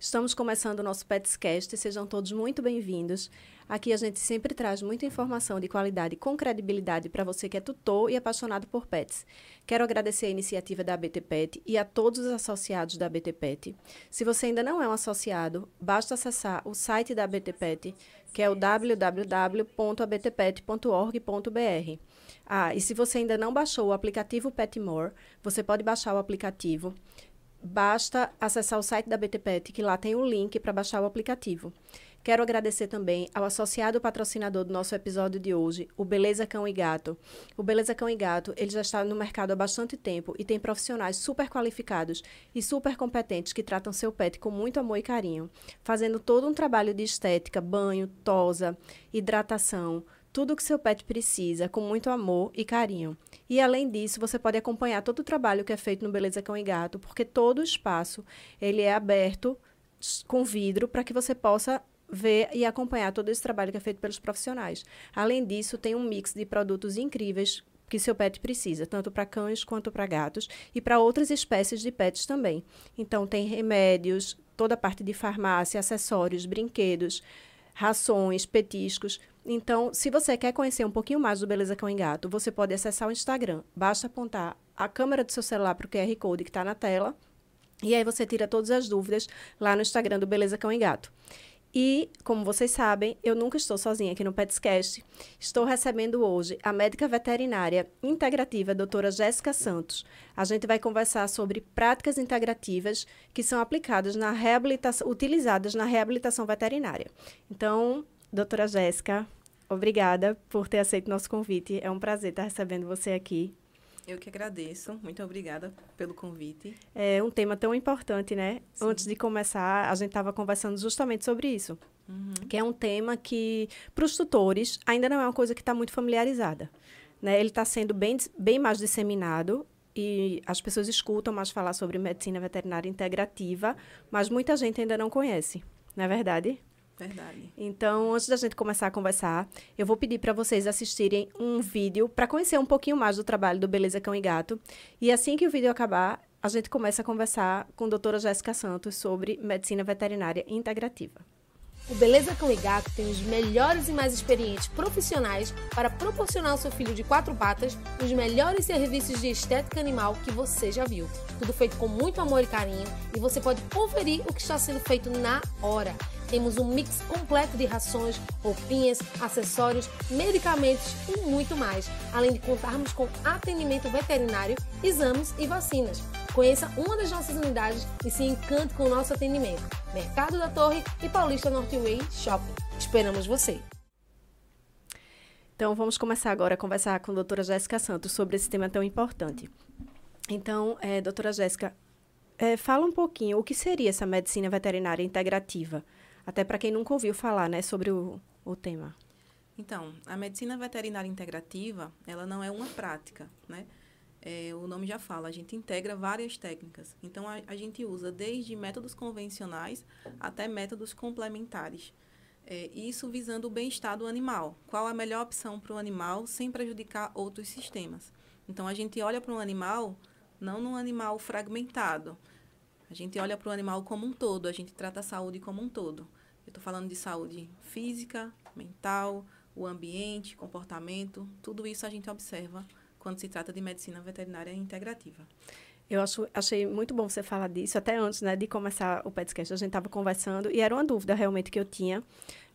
Estamos começando o nosso Petscast, sejam todos muito bem-vindos. Aqui a gente sempre traz muita informação de qualidade com credibilidade para você que é tutor e apaixonado por pets. Quero agradecer a iniciativa da ABT Pet e a todos os associados da ABT Pet. Se você ainda não é um associado, basta acessar o site da ABT Pet, que é o www.abtpet.org.br. Ah, e se você ainda não baixou o aplicativo Petmore, você pode baixar o aplicativo basta acessar o site da BTPET, que lá tem o link para baixar o aplicativo. Quero agradecer também ao associado patrocinador do nosso episódio de hoje, o Beleza Cão e Gato. O Beleza Cão e Gato, ele já está no mercado há bastante tempo e tem profissionais super qualificados e super competentes que tratam seu pet com muito amor e carinho, fazendo todo um trabalho de estética, banho, tosa, hidratação, tudo o que seu pet precisa, com muito amor e carinho. E além disso, você pode acompanhar todo o trabalho que é feito no Beleza Cão e Gato, porque todo o espaço ele é aberto com vidro para que você possa ver e acompanhar todo esse trabalho que é feito pelos profissionais. Além disso, tem um mix de produtos incríveis que seu pet precisa, tanto para cães quanto para gatos e para outras espécies de pets também. Então tem remédios, toda a parte de farmácia, acessórios, brinquedos, rações, petiscos. Então, se você quer conhecer um pouquinho mais do Beleza Cão e Gato, você pode acessar o Instagram. Basta apontar a câmera do seu celular para o QR Code que está na tela. E aí você tira todas as dúvidas lá no Instagram do Beleza Cão e Gato. E, como vocês sabem, eu nunca estou sozinha aqui no Petscast. Estou recebendo hoje a médica veterinária integrativa, doutora Jéssica Santos. A gente vai conversar sobre práticas integrativas que são aplicadas na reabilitação, utilizadas na reabilitação veterinária. Então, doutora Jéssica, obrigada por ter aceito nosso convite. É um prazer estar recebendo você aqui. Eu que agradeço. Muito obrigada pelo convite. É um tema tão importante, né? Sim. Antes de começar, a gente estava conversando justamente sobre isso. Uhum. Que é um tema que, para os tutores, ainda não é uma coisa que está muito familiarizada. Né? Ele está sendo bem, bem mais disseminado e as pessoas escutam mais falar sobre medicina veterinária integrativa, mas muita gente ainda não conhece. Não é verdade? Verdade. Então, antes da gente começar a conversar, eu vou pedir para vocês assistirem um vídeo para conhecer um pouquinho mais do trabalho do Beleza Cão e Gato. E assim que o vídeo acabar, a gente começa a conversar com a doutora Jéssica Santos sobre medicina veterinária integrativa. O Beleza Cão e Gato tem os melhores e mais experientes profissionais para proporcionar ao seu filho de quatro patas os melhores serviços de estética animal que você já viu. Tudo feito com muito amor e carinho e você pode conferir o que está sendo feito na hora. Temos um mix completo de rações, roupinhas, acessórios, medicamentos e muito mais, além de contarmos com atendimento veterinário, exames e vacinas. Conheça uma das nossas unidades e se encante com o nosso atendimento. Mercado da Torre e Paulista Northway Shopping. Esperamos você! Então, vamos começar agora a conversar com a doutora Jéssica Santos sobre esse tema tão importante. Então, é, doutora Jéssica, é, fala um pouquinho o que seria essa medicina veterinária integrativa? Até para quem nunca ouviu falar, né, sobre o, o tema. Então, a medicina veterinária integrativa, ela não é uma prática, né? É, o nome já fala, a gente integra várias técnicas. Então, a, a gente usa desde métodos convencionais até métodos complementares. É, isso visando o bem-estar do animal. Qual a melhor opção para o animal sem prejudicar outros sistemas? Então, a gente olha para um animal, não num animal fragmentado, a gente olha para o animal como um todo, a gente trata a saúde como um todo. Eu estou falando de saúde física, mental, o ambiente, comportamento, tudo isso a gente observa quando se trata de medicina veterinária integrativa. Eu acho, achei muito bom você falar disso, até antes né, de começar o podcast, a gente estava conversando e era uma dúvida realmente que eu tinha,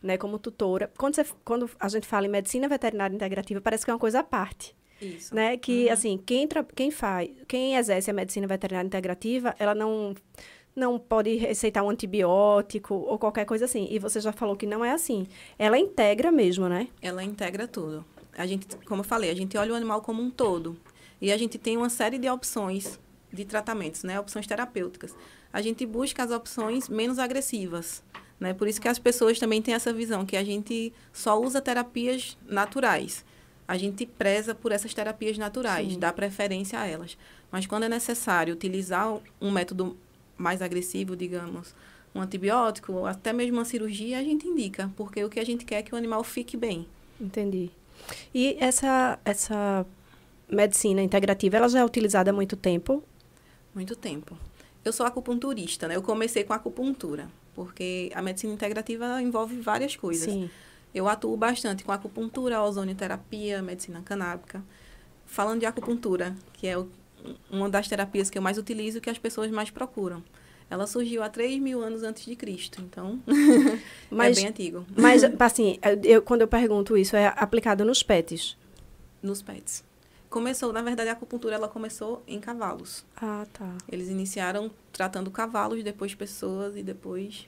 né, como tutora. Quando, você, quando a gente fala em medicina veterinária integrativa, parece que é uma coisa à parte. Isso. Né? Que, uhum. assim, quem, quem faz, quem exerce a medicina veterinária integrativa, ela não não pode receitar um antibiótico ou qualquer coisa assim. E você já falou que não é assim. Ela integra mesmo, né? Ela integra tudo. A gente, como eu falei, a gente olha o animal como um todo. E a gente tem uma série de opções de tratamentos, né? Opções terapêuticas. A gente busca as opções menos agressivas, né? Por isso que as pessoas também têm essa visão que a gente só usa terapias naturais a gente preza por essas terapias naturais, Sim. dá preferência a elas. Mas quando é necessário utilizar um método mais agressivo, digamos, um antibiótico, ou até mesmo uma cirurgia, a gente indica, porque o que a gente quer é que o animal fique bem. Entendi. E essa, essa medicina integrativa, ela já é utilizada há muito tempo? Muito tempo. Eu sou acupunturista, né? Eu comecei com acupuntura, porque a medicina integrativa envolve várias coisas. Sim. Eu atuo bastante com acupuntura, ozonioterapia, medicina canábica. Falando de acupuntura, que é o, uma das terapias que eu mais utilizo e que as pessoas mais procuram. Ela surgiu há 3 mil anos antes de Cristo, então Mas- é bem antigo. Mas, assim, eu, quando eu pergunto isso, é aplicado nos pets. Nos pets. Começou, na verdade, a acupuntura ela começou em cavalos. Ah, tá. Eles iniciaram tratando cavalos, depois pessoas e depois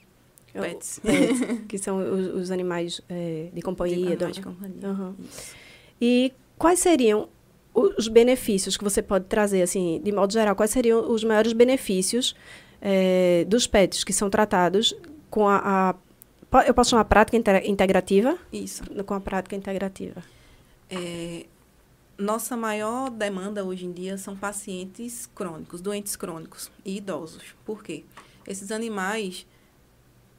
pets. Pets, que são os, os animais é, de companhia. De do- animais de companhia. Isso. E quais seriam os benefícios que você pode trazer, assim, de modo geral, quais seriam os maiores benefícios é, dos pets que são tratados com a, a- eu posso chamar prática inte- integrativa? Isso. Com a prática integrativa. É, nossa maior demanda hoje em dia são pacientes crônicos, doentes crônicos e idosos. Por quê? Esses animais,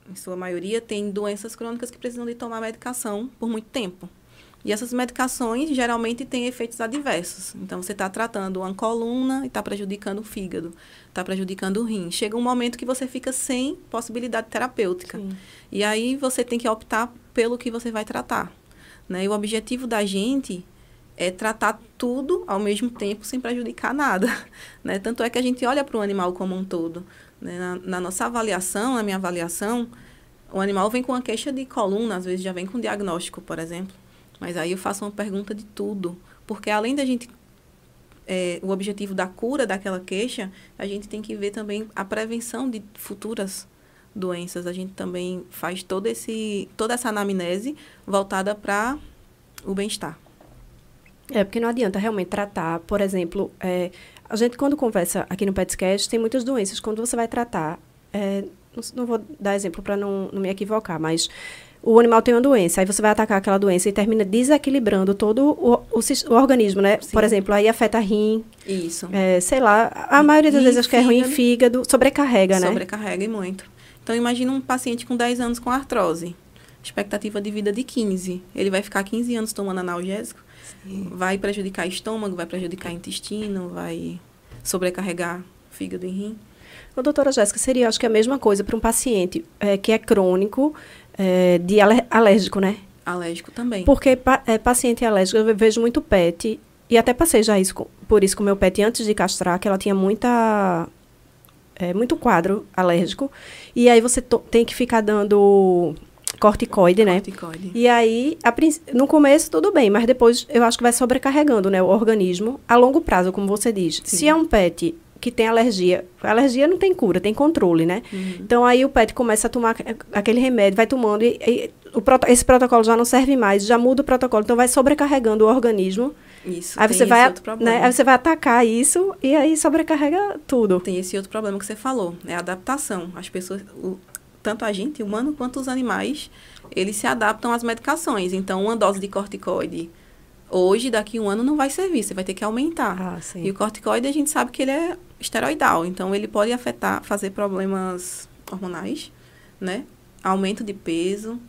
em sua maioria, têm doenças crônicas que precisam de tomar medicação por muito tempo. E essas medicações geralmente têm efeitos adversos. Então, você está tratando uma coluna e está prejudicando o fígado, está prejudicando o rim. Chega um momento que você fica sem possibilidade terapêutica. Sim. E aí você tem que optar pelo que você vai tratar. Né? E o objetivo da gente é tratar tudo ao mesmo tempo sem prejudicar nada. Né? Tanto é que a gente olha para o animal como um todo. Né? Na, na nossa avaliação, na minha avaliação, o animal vem com uma queixa de coluna, às vezes já vem com diagnóstico, por exemplo. Mas aí eu faço uma pergunta de tudo. Porque além da gente. é, o objetivo da cura daquela queixa, a gente tem que ver também a prevenção de futuras doenças. A gente também faz todo esse, toda essa anamnese voltada para o bem-estar. É, porque não adianta realmente tratar, por exemplo, é, a gente quando conversa aqui no Petscast, tem muitas doenças. Quando você vai tratar, é, não, não vou dar exemplo para não, não me equivocar, mas o animal tem uma doença, aí você vai atacar aquela doença e termina desequilibrando todo o, o, o organismo, né? Sim. Por exemplo, aí afeta rim, Isso. é, sei lá, a maioria das Rim, vezes acho que é ruim, fígado. fígado, sobrecarrega, né? Sobrecarrega e muito. Então, imagina um paciente com 10 anos com artrose. Expectativa de vida de 15. Ele vai ficar 15 anos tomando analgésico. Vai prejudicar estômago, vai prejudicar intestino, vai sobrecarregar fígado e rim. Ô, doutora Jéssica, seria, acho que a mesma coisa para um paciente é, que é crônico, é, de alérgico, né? Alérgico também. Porque pa- é, paciente alérgico, eu vejo muito pet, e até passei já isso, por isso com o meu pet antes de castrar, que ela tinha muita. é, muito quadro alérgico. E aí você tem que ficar dando corticoide, né? Corticoide. E aí, a no começo, tudo bem, mas depois eu acho que vai sobrecarregando né, o organismo a longo prazo, como você diz. Sim. Se é um pet que tem alergia, alergia não tem cura, tem controle, né? Uhum. Então aí o pet começa a tomar aque- aquele remédio, vai tomando e, e o esse protocolo já não serve mais, já muda o protocolo, então vai sobrecarregando o organismo. Isso. Aí você vai, outro problema. né, aí você vai atacar isso e aí sobrecarrega tudo. Tem esse outro problema que você falou, é a adaptação. As pessoas, o- tanto a gente, humano, quanto os animais, eles se adaptam às medicações. Então, uma dose de corticoide hoje, daqui a um ano, não vai servir, você vai ter que aumentar. Ah, sim. E o corticoide, a gente sabe que ele é esteroidal, então ele pode afetar, fazer problemas hormonais, né? Aumento de peso,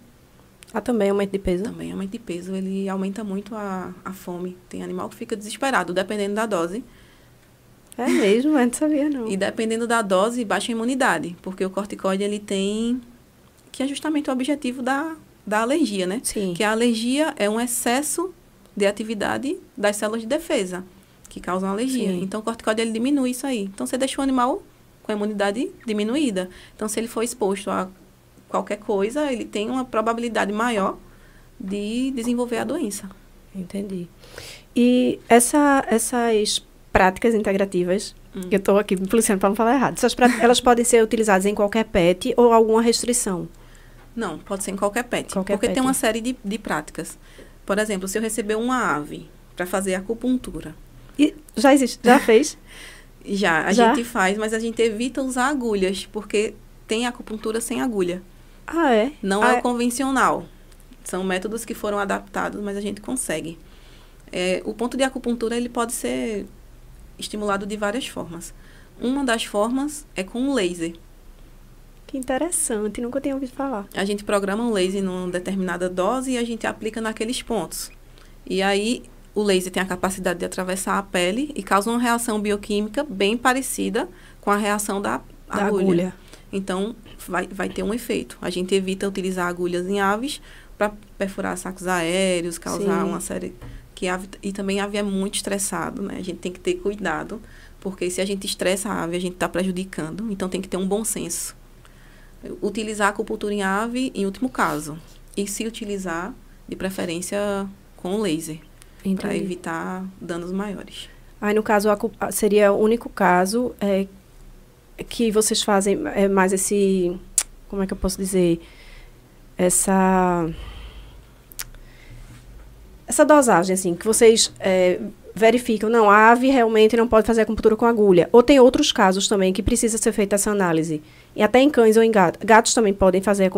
Ah, também aumento de peso. também aumento de peso, ele aumenta muito a, a fome. Tem animal que fica desesperado, dependendo da dose. É mesmo, eu não sabia não. E dependendo da dose, baixa a imunidade, porque o corticoide ele tem que é justamente o objetivo da, da alergia, né? Sim. Que a alergia é um excesso de atividade das células de defesa que causam alergia. Sim. Então o corticoide ele diminui isso aí. Então você deixa o animal com a imunidade diminuída. Então se ele for exposto a qualquer coisa, ele tem uma probabilidade maior de desenvolver a doença. Entendi. E essa, essas práticas integrativas, Hum. eu estou aqui me policiando para não falar errado, essas práticas, elas podem ser utilizadas em qualquer pet ou alguma restrição? Não, pode ser em qualquer pet. Qualquer porque pet. tem uma série de, de práticas. Por exemplo, se eu receber uma ave para fazer acupuntura, E já existe, já fez? já, a Já? gente faz, mas a gente evita usar agulhas, porque tem acupuntura sem agulha. Ah, é? Não Ah, é o convencional. São métodos que foram adaptados, mas a gente consegue. É, o ponto de acupuntura ele pode ser estimulado de várias formas. Uma das formas é com um laser. Que interessante, nunca tinha ouvido falar. A gente programa um laser numa determinada dose e a gente aplica naqueles pontos. E aí o laser tem a capacidade de atravessar a pele e causa uma reação bioquímica bem parecida com a reação da, Da agulha. agulha. Então, vai, vai ter um efeito. A gente evita utilizar agulhas em aves para perfurar sacos aéreos, causar Sim. uma série. Que ave, e também a ave é muito estressado, né? A gente tem que ter cuidado, porque se a gente estressa a ave, a gente está prejudicando. Então, tem que ter um bom senso. Utilizar a acupuntura em ave, em último caso. E se utilizar, de preferência, com laser, para evitar danos maiores. Aí, no caso, seria o único caso é, que vocês fazem é, mais esse. Como é que eu posso dizer? Essa. Essa dosagem, assim, que vocês é, verificam, não, a ave realmente não pode fazer acupuntura com agulha. Ou tem outros casos também que precisa ser feita essa análise. E até em cães ou em gatos. Gatos também podem fazer,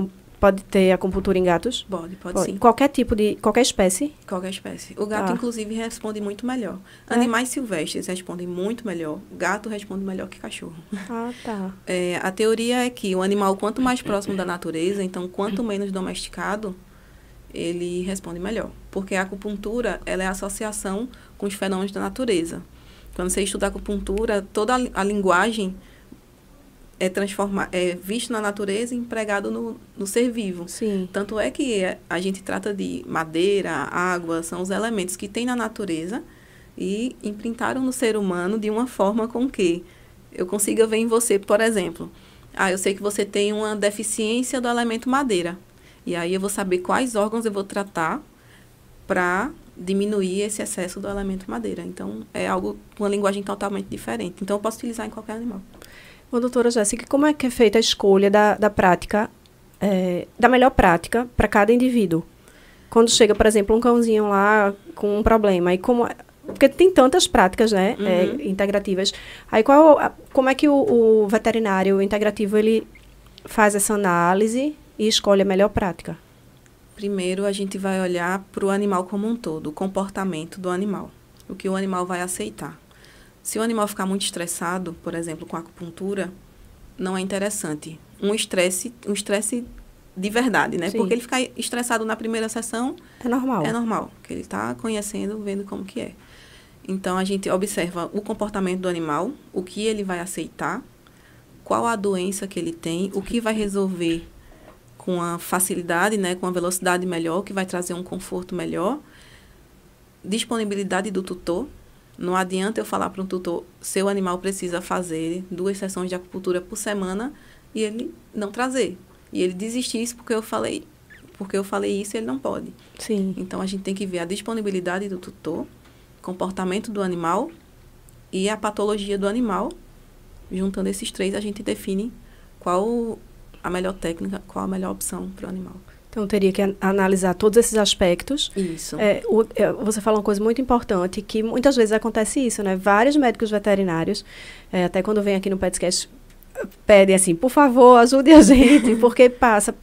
pode ter acupuntura em gatos? Pode, pode, Pode. sim. Qualquer tipo de. qualquer espécie? Qualquer espécie. O gato, Tá. inclusive, responde muito melhor. É? Animais silvestres respondem muito melhor. Gato responde melhor que cachorro. Ah, tá. É, a teoria é que o animal, quanto mais próximo da natureza, então, quanto menos domesticado, ele responde melhor. Porque a acupuntura, ela é a associação com os fenômenos da natureza. Quando você estuda acupuntura, toda a, a linguagem é, transforma, é visto na natureza e empregado no, no ser vivo. Sim. Tanto é que é- a gente trata de madeira, água, são os elementos que tem na natureza e imprintaram no ser humano de uma forma com que eu consiga ver em você, por exemplo, ah, eu sei que você tem uma deficiência do elemento madeira. E aí eu vou saber quais órgãos eu vou tratar para diminuir esse excesso do elemento madeira. Então, é algo com uma linguagem totalmente diferente. Então, eu posso utilizar em qualquer animal. Ô, doutora Jéssica, como é que é feita a escolha da, da prática, eh, da melhor prática para cada indivíduo? Quando chega, por exemplo, um cãozinho lá com um problema, e como... é- Porque tem tantas práticas, né, eh, Uhum. integrativas. Aí, qual, a- como é que o, o veterinário integrativo, ele faz essa análise e escolhe a melhor prática? Primeiro, a gente vai olhar para o animal como um todo, o comportamento do animal, o que o animal vai aceitar. Se o animal ficar muito estressado, por exemplo, com a acupuntura, não é interessante. Um estresse, um estresse de verdade, né? Sim. Porque ele ficar estressado na primeira sessão É normal. é normal, que ele está conhecendo, vendo como que é. Então a gente observa o comportamento do animal, o que ele vai aceitar, qual a doença que ele tem, o que vai resolver com a facilidade, né, com a velocidade melhor, que vai trazer um conforto melhor. Disponibilidade do tutor. Não adianta eu falar para um tutor, seu animal precisa fazer duas sessões de acupuntura por semana e ele não trazer. E ele desistir isso porque eu falei, porque eu falei isso, ele não pode. Sim. Então a gente tem que ver a disponibilidade do tutor, comportamento do animal e a patologia do animal. Juntando esses três, a gente define qual a melhor técnica, qual a melhor opção para o animal. Então, teria que an- analisar todos esses aspectos Isso. É, o- é, você falou uma coisa muito importante, que muitas vezes acontece isso, né? Vários médicos veterinários, é, até quando vem aqui no podcast, pedem assim, por favor, ajude a gente, porque passa...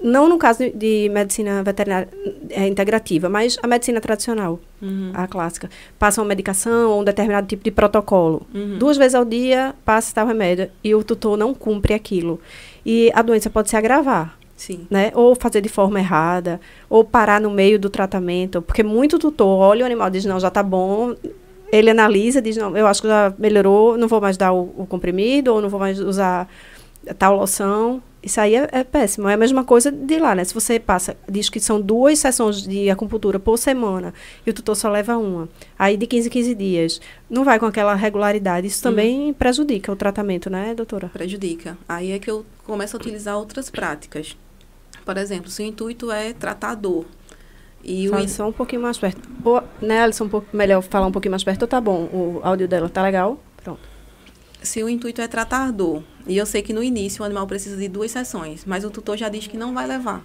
Não no caso de, medicina veterinária é, integrativa, mas a medicina tradicional, Uhum. a clássica. Passa uma medicação ou um determinado tipo de protocolo. Uhum. Duas vezes ao dia, passa tal remédio, e o tutor não cumpre aquilo. E a doença pode se agravar Sim. né? Ou fazer de forma errada, ou parar no meio do tratamento, porque muito tutor olha o animal e diz, não, já tá bom, ele analisa, diz, não, eu acho que já melhorou, não vou mais dar o, o comprimido, ou não vou mais usar tal loção. Isso aí é, é péssimo. É a mesma coisa de lá, né? Se você passa, diz que são duas sessões de acupuntura por semana e o tutor só leva uma, aí de 15 em 15 dias, não vai com aquela regularidade. Isso também prejudica o tratamento, né, doutora? Prejudica. Aí é que eu começo a utilizar outras práticas. Por exemplo, se o intuito é tratar dor. E o in- só um pouquinho mais perto. Ou, né, Alisson, um pouco melhor falar um pouquinho mais perto. Tá bom, o áudio dela tá legal? Pronto. se o intuito é tratar dor, e eu sei que no início o animal precisa de duas sessões, mas o tutor já diz que não vai levar.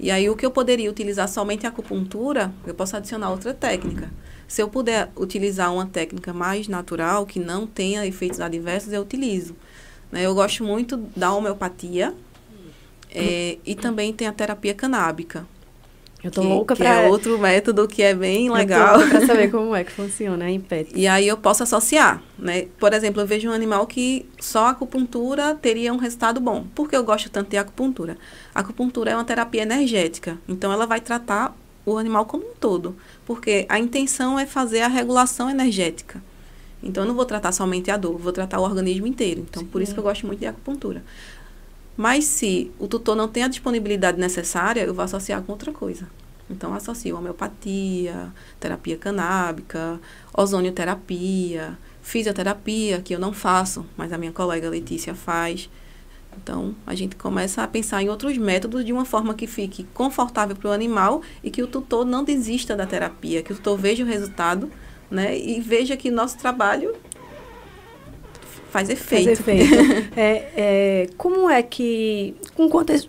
E aí o que eu poderia utilizar somente a acupuntura, eu posso adicionar outra técnica. Se eu puder utilizar uma técnica mais natural, que não tenha efeitos adversos, eu utilizo. Né? Eu gosto muito da homeopatia eh, e também tem a terapia canábica. Eu tô que, louca que pra... é outro método que é bem eu tô legal. pra saber como é que funciona em pet. E aí eu posso associar, né? Por exemplo, eu vejo um animal que só a acupuntura teria um resultado bom. Por que eu gosto tanto de acupuntura? A acupuntura é uma terapia energética, então ela vai tratar o animal como um todo, porque a intenção é fazer a regulação energética. Então, eu não vou tratar somente a dor, vou tratar o organismo inteiro. Então, Sim. por isso que eu gosto muito de acupuntura. Mas se o tutor não tem a disponibilidade necessária, eu vou associar com outra coisa. Então, associo homeopatia, terapia canábica, ozonioterapia, fisioterapia, que eu não faço, mas a minha colega Letícia faz. Então, a gente começa a pensar em outros métodos de uma forma que fique confortável para o animal e que o tutor não desista da terapia, que o tutor veja o resultado né, e veja que nosso trabalho faz efeito. Faz efeito. é, é, como é que. Com quantas,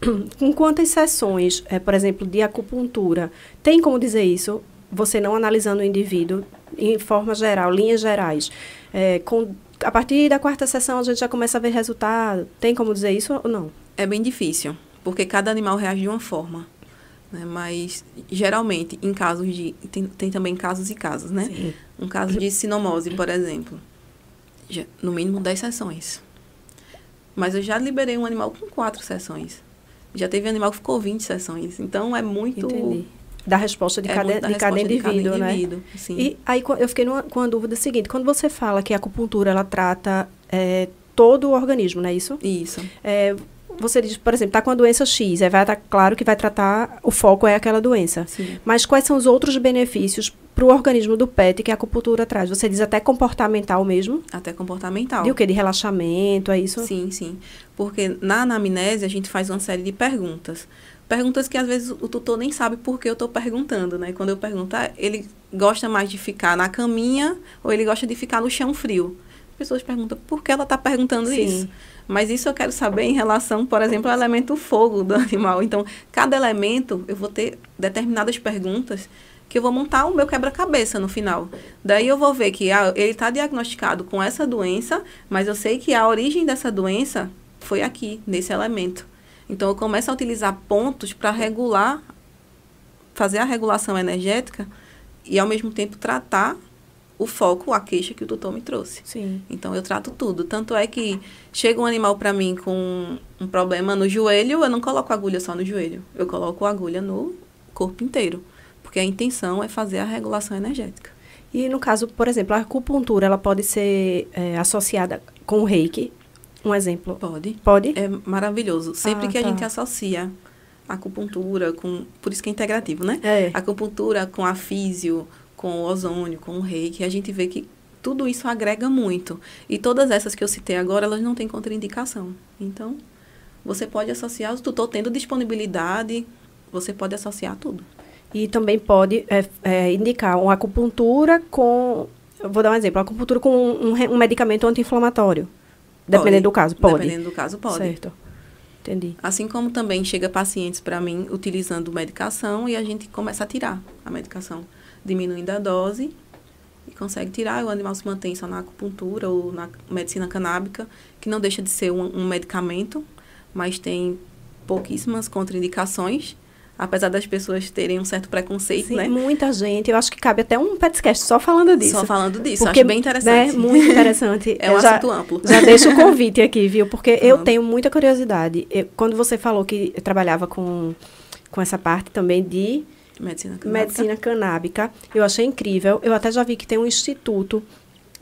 com quantas sessões, é, por exemplo, de acupuntura, tem como dizer isso? Você não analisando o indivíduo em forma geral, linhas gerais. É, com, a partir da quarta sessão a gente já começa a ver resultado. Tem como dizer isso ou não? É bem difícil, porque cada animal reage de uma forma. Né? Mas, geralmente, em casos de... Tem, tem também casos e casos, né? Sim. Um caso de sinomose, por exemplo. Já, no mínimo 10 sessões. Mas eu já liberei um animal com quatro sessões. Já teve animal que ficou 20 sessões. Então, é muito... Entendi da resposta de, é cada, de cada indivíduo, de cada indivíduo né? Sim. E aí eu fiquei numa, com a dúvida seguinte: quando você fala que a acupuntura ela trata é, todo o organismo, não é isso? Isso. É, você diz, por exemplo, está com a doença X, aí vai tá claro que vai tratar, o foco é aquela doença. Sim. Mas quais são os outros benefícios para o organismo do pet que a acupuntura traz? Você diz até comportamental mesmo? Até comportamental. De o quê? De relaxamento, é isso? Sim, sim. Porque na anamnese a gente faz uma série de perguntas. Perguntas que às vezes o tutor nem sabe por que eu estou perguntando, né? Quando eu perguntar, ah, ele gosta mais de ficar na caminha ou ele gosta de ficar no chão frio? As pessoas perguntam por que ela está perguntando Sim. isso. Mas isso eu quero saber em relação, por exemplo, ao elemento fogo do animal. Então, cada elemento, eu vou ter determinadas perguntas que eu vou montar o meu quebra-cabeça no final. Daí eu vou ver que ah, ele está diagnosticado com essa doença, mas eu sei que a origem dessa doença foi aqui, nesse elemento. Então, eu começo a utilizar pontos para regular, fazer a regulação energética e, ao mesmo tempo, tratar o foco, a queixa que o tutor me trouxe. Sim. Então, eu trato tudo. Tanto é que chega um animal para mim com um problema no joelho, eu não coloco agulha só no joelho. Eu coloco agulha no corpo inteiro. Porque a intenção é fazer a regulação energética. E no caso, por exemplo, a acupuntura, ela pode ser é, associada com o reiki, um exemplo? Pode. Pode? É maravilhoso. Sempre ah, que a tá. gente associa a acupuntura com... Por isso que é integrativo, né? É. A acupuntura com a físio, com o ozônio, com o reiki, a gente vê que tudo isso agrega muito. E todas essas que eu citei agora, elas não têm contraindicação. Então, você pode associar, se tutor tendo disponibilidade, você pode associar tudo. E também pode é, é, indicar uma acupuntura com... Vou dar um exemplo. Uma acupuntura com um, um medicamento anti-inflamatório. Dependendo do caso, pode. Dependendo do caso, pode. Certo. Entendi. Assim como também chega pacientes para mim utilizando medicação e a gente começa a tirar a medicação, diminuindo a dose e consegue tirar. O animal se mantém só na acupuntura ou na medicina canábica, que não deixa de ser um, um medicamento, mas tem pouquíssimas contraindicações apesar das pessoas terem um certo preconceito, Sim, né? muita gente. Eu acho que cabe até um podcast só falando disso. Só falando disso, porque, acho bem interessante. Né, muito interessante. é um já, assunto amplo. Já deixo o convite aqui, viu? Porque uhum. eu tenho muita curiosidade. Eu, quando você falou que trabalhava com, com essa parte também de... Medicina canábica. Medicina canábica. Eu achei incrível. Eu até já vi que tem um instituto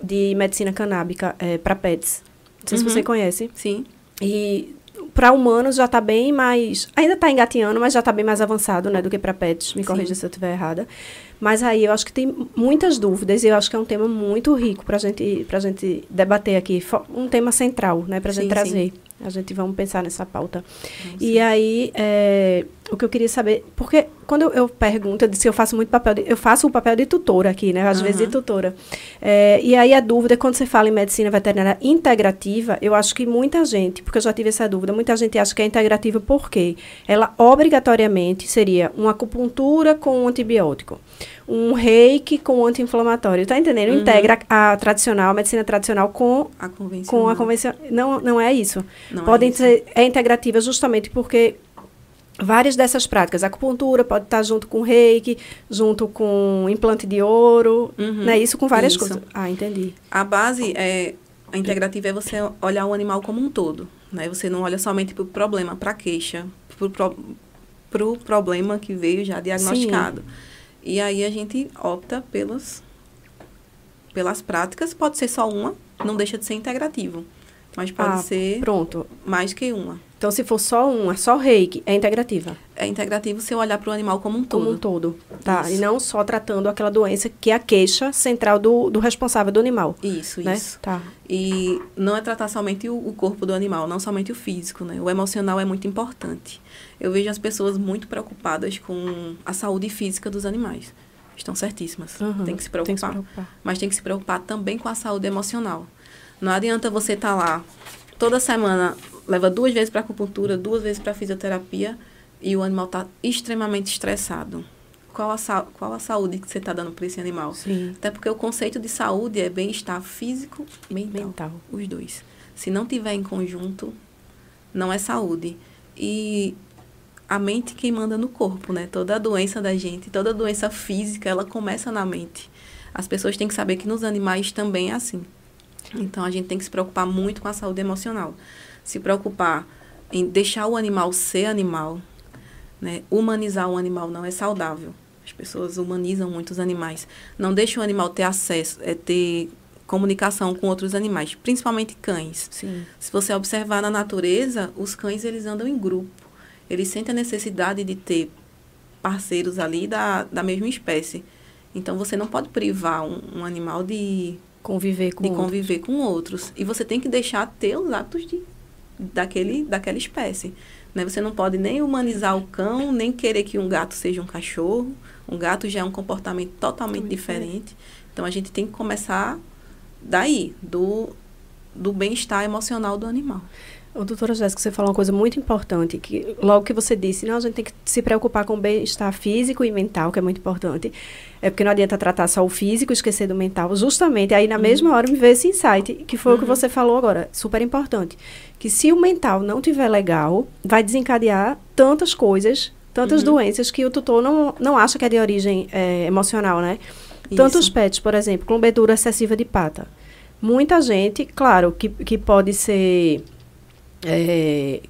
de medicina canábica é, para pets. Não sei uhum. se você conhece. Sim. E para humanos já está bem mais. Ainda está engateando, mas já está bem mais avançado né, do que para pets. Me corrija se eu estiver errada. Mas aí eu acho que tem muitas dúvidas e eu acho que é um tema muito rico para gente, a gente debater aqui. Um tema central, né, para a gente trazer. Sim. A gente vamos pensar nessa pauta. e aí, é, o que eu queria saber, porque quando eu, eu pergunto, eu disse eu faço muito papel, de, eu faço o papel de tutora aqui, né? Às uhum. vezes de tutora. É, e aí a dúvida, quando você fala em medicina veterinária integrativa, eu acho que muita gente, porque eu já tive essa dúvida, muita gente acha que é integrativa porque ela obrigatoriamente seria uma acupuntura com um antibiótico um reiki com anti-inflamatório. Tá entendendo? Uhum. Integra a tradicional, a medicina tradicional com a convencional. Com a convencional. Não, não é isso. Não é Podem é ser é integrativa justamente porque várias dessas práticas, a acupuntura pode estar junto com reiki, junto com implante de ouro, uhum. né? Isso com várias isso. coisas. Ah, entendi. A base é a integrativa é você olhar o animal como um todo, né? Você não olha somente para o problema, para a queixa, para o pro, pro problema que veio já diagnosticado. Sim. E aí a gente opta pelas pelas práticas, pode ser só uma, não deixa de ser integrativo. Mas pode Ah, ser Pronto. mais que uma. Então, se for só uma, só reiki, é integrativa. É integrativo se eu olhar para o animal como um todo. Como um todo. Tá? E Isso. não só tratando aquela doença que é a queixa central do, do responsável do animal. Isso, né? isso. Tá. E não é tratar somente o, o corpo do animal, não somente o físico, né? O emocional é muito importante. Eu vejo as pessoas muito preocupadas com a saúde física dos animais. Estão certíssimas. Uhum. Tem que se preocupar. Tem que se preocupar. Mas tem que se preocupar também com a saúde emocional. Não adianta você estar lá toda semana, leva duas vezes para acupuntura, duas vezes para fisioterapia e o animal está extremamente estressado. Qual a, qual a saúde que você está dando para esse animal? Sim. Até porque o conceito de saúde é bem-estar físico e mental. Mental. Os dois. Se não tiver em conjunto, não é saúde. E a mente quem manda no corpo, né? Toda doença da gente, toda doença física, ela começa na mente. As pessoas têm que saber que nos animais também é assim. Então a gente tem que se preocupar muito com a saúde emocional. Se preocupar em deixar o animal ser animal, né? Humanizar o animal não é saudável. As pessoas humanizam muito os animais. Não deixa o animal ter acesso, é ter comunicação com outros animais, principalmente cães. Sim. Se você observar na natureza, os cães eles andam em grupo. Eles sentem a necessidade de ter parceiros ali da, da mesma espécie. Então você não pode privar um, um animal de, Conviver com de outro. conviver com outros. E você tem que deixar ter os hábitos de, daquele, daquela espécie. Né? Você não pode nem humanizar o cão, nem querer que um gato seja um cachorro. Um gato já é um comportamento totalmente Totalmente diferente. Então a gente tem que começar daí, do, do bem-estar emocional do animal. Ô, doutora Jéssica, você falou uma coisa muito importante, que logo que você disse, não, a gente tem que se preocupar com o bem-estar físico e mental, que é muito importante. É porque não adianta tratar só o físico e esquecer do mental. Justamente, aí na mesma hora me veio esse insight, que foi o que Uhum. você falou agora, super importante. Que se o mental não tiver legal, vai desencadear tantas coisas, tantas Uhum. doenças que o tutor não, não acha que é de origem eh, emocional, né? Tantos Isso. pets, por exemplo, com lambedura excessiva de pata. Muita gente, claro, que, que pode ser, é,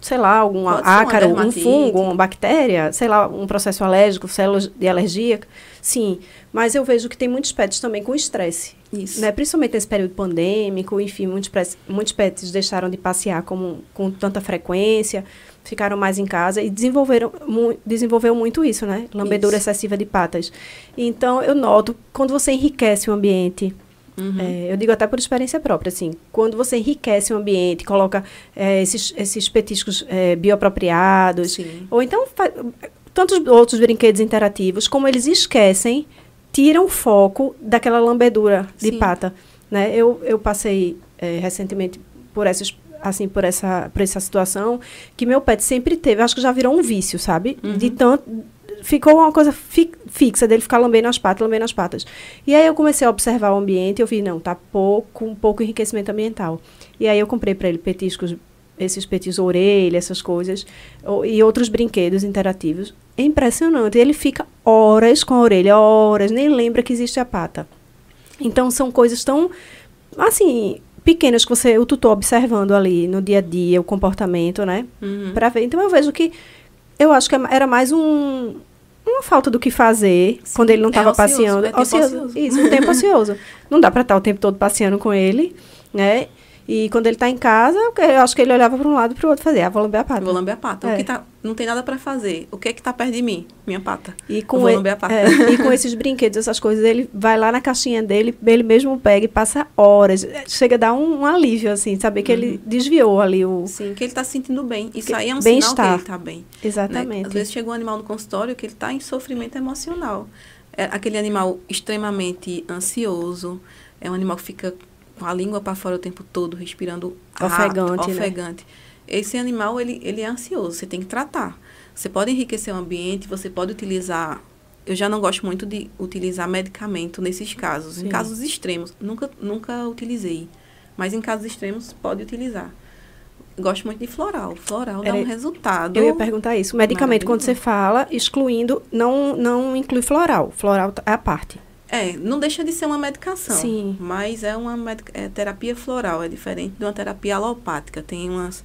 sei lá, algum ácaro, um fungo, uma bactéria, sei lá, um processo alérgico, células de alergia. Sim, mas eu vejo que tem muitos pets também com estresse. Isso. Né? Principalmente nesse período pandêmico, enfim, muitos muitos pets deixaram de passear com, com tanta frequência, ficaram mais em casa e desenvolveram mu desenvolveu muito isso, né? Lambedura Isso. excessiva de patas. Então, eu noto, quando você enriquece o ambiente, Uhum. é, eu digo até por experiência própria, assim, quando você enriquece o ambiente, coloca é, esses, esses petiscos é, bioapropriados, Sim. ou então tantos outros brinquedos interativos, como eles esquecem, tiram o foco daquela lambedura de Sim. pata, né? Eu, eu passei é, recentemente por essas assim por essa por essa situação que meu pet sempre teve, acho que já virou um vício, sabe? De Uhum. tanto ficou uma coisa fi- fixa dele ficar lambendo as patas, lambendo as patas. E aí eu comecei a observar o ambiente e eu vi, não, tá pouco, um pouco enriquecimento ambiental. E aí eu comprei para ele petiscos, esses petiscos orelha, essas coisas, e outros brinquedos interativos. É impressionante. Ele fica horas com a orelha, horas, nem lembra que existe a pata. Então são coisas tão assim, pequenas que você, o tutor observando ali no dia a dia, o comportamento, né? Uhum. Pra ver. Então eu vejo que eu acho que é- era mais um uma falta do que fazer Sim, quando ele não é estava ocioso, passeando. é tempo ocioso. Isso, um tempo ocioso. Não dá para estar o tempo todo passeando com ele, né? E quando ele está em casa, eu acho que ele olhava para um lado e para o outro e fazia, ah, vou lamber a pata. Vou lamber a pata. É. O que tá, não tem nada para fazer. O que é que tá perto de mim? Minha pata. E com, vou lamber a pata. é, e com esses brinquedos, essas coisas, ele vai lá na caixinha dele, ele mesmo pega e passa horas. Chega a dar um, um alívio, assim, saber que Uhum. ele desviou ali o. Sim, que ele tá se sentindo bem. Isso Que- aí é um sinal que bem-estar. ele tá bem. né? Exatamente. Às vezes chega um animal no consultório que ele está em sofrimento emocional. É aquele animal extremamente ansioso, é um animal que fica com a língua para fora o tempo todo, respirando rápido, Ofegante, né? ofegante. Esse animal, ele, ele é ansioso, você tem que tratar. Você pode enriquecer o ambiente, você pode utilizar... Eu já não gosto muito de utilizar medicamento nesses casos. Sim. Em casos extremos, nunca, nunca utilizei. Mas em casos extremos, pode utilizar. Gosto muito de floral. Floral dá Era- um resultado... Eu ia perguntar isso. Medicamento, quando você fala, excluindo, não, não inclui floral. Floral é a parte. É, não deixa de ser uma medicação. Sim. Mas é uma é terapia floral, é diferente de uma terapia alopática. Tem umas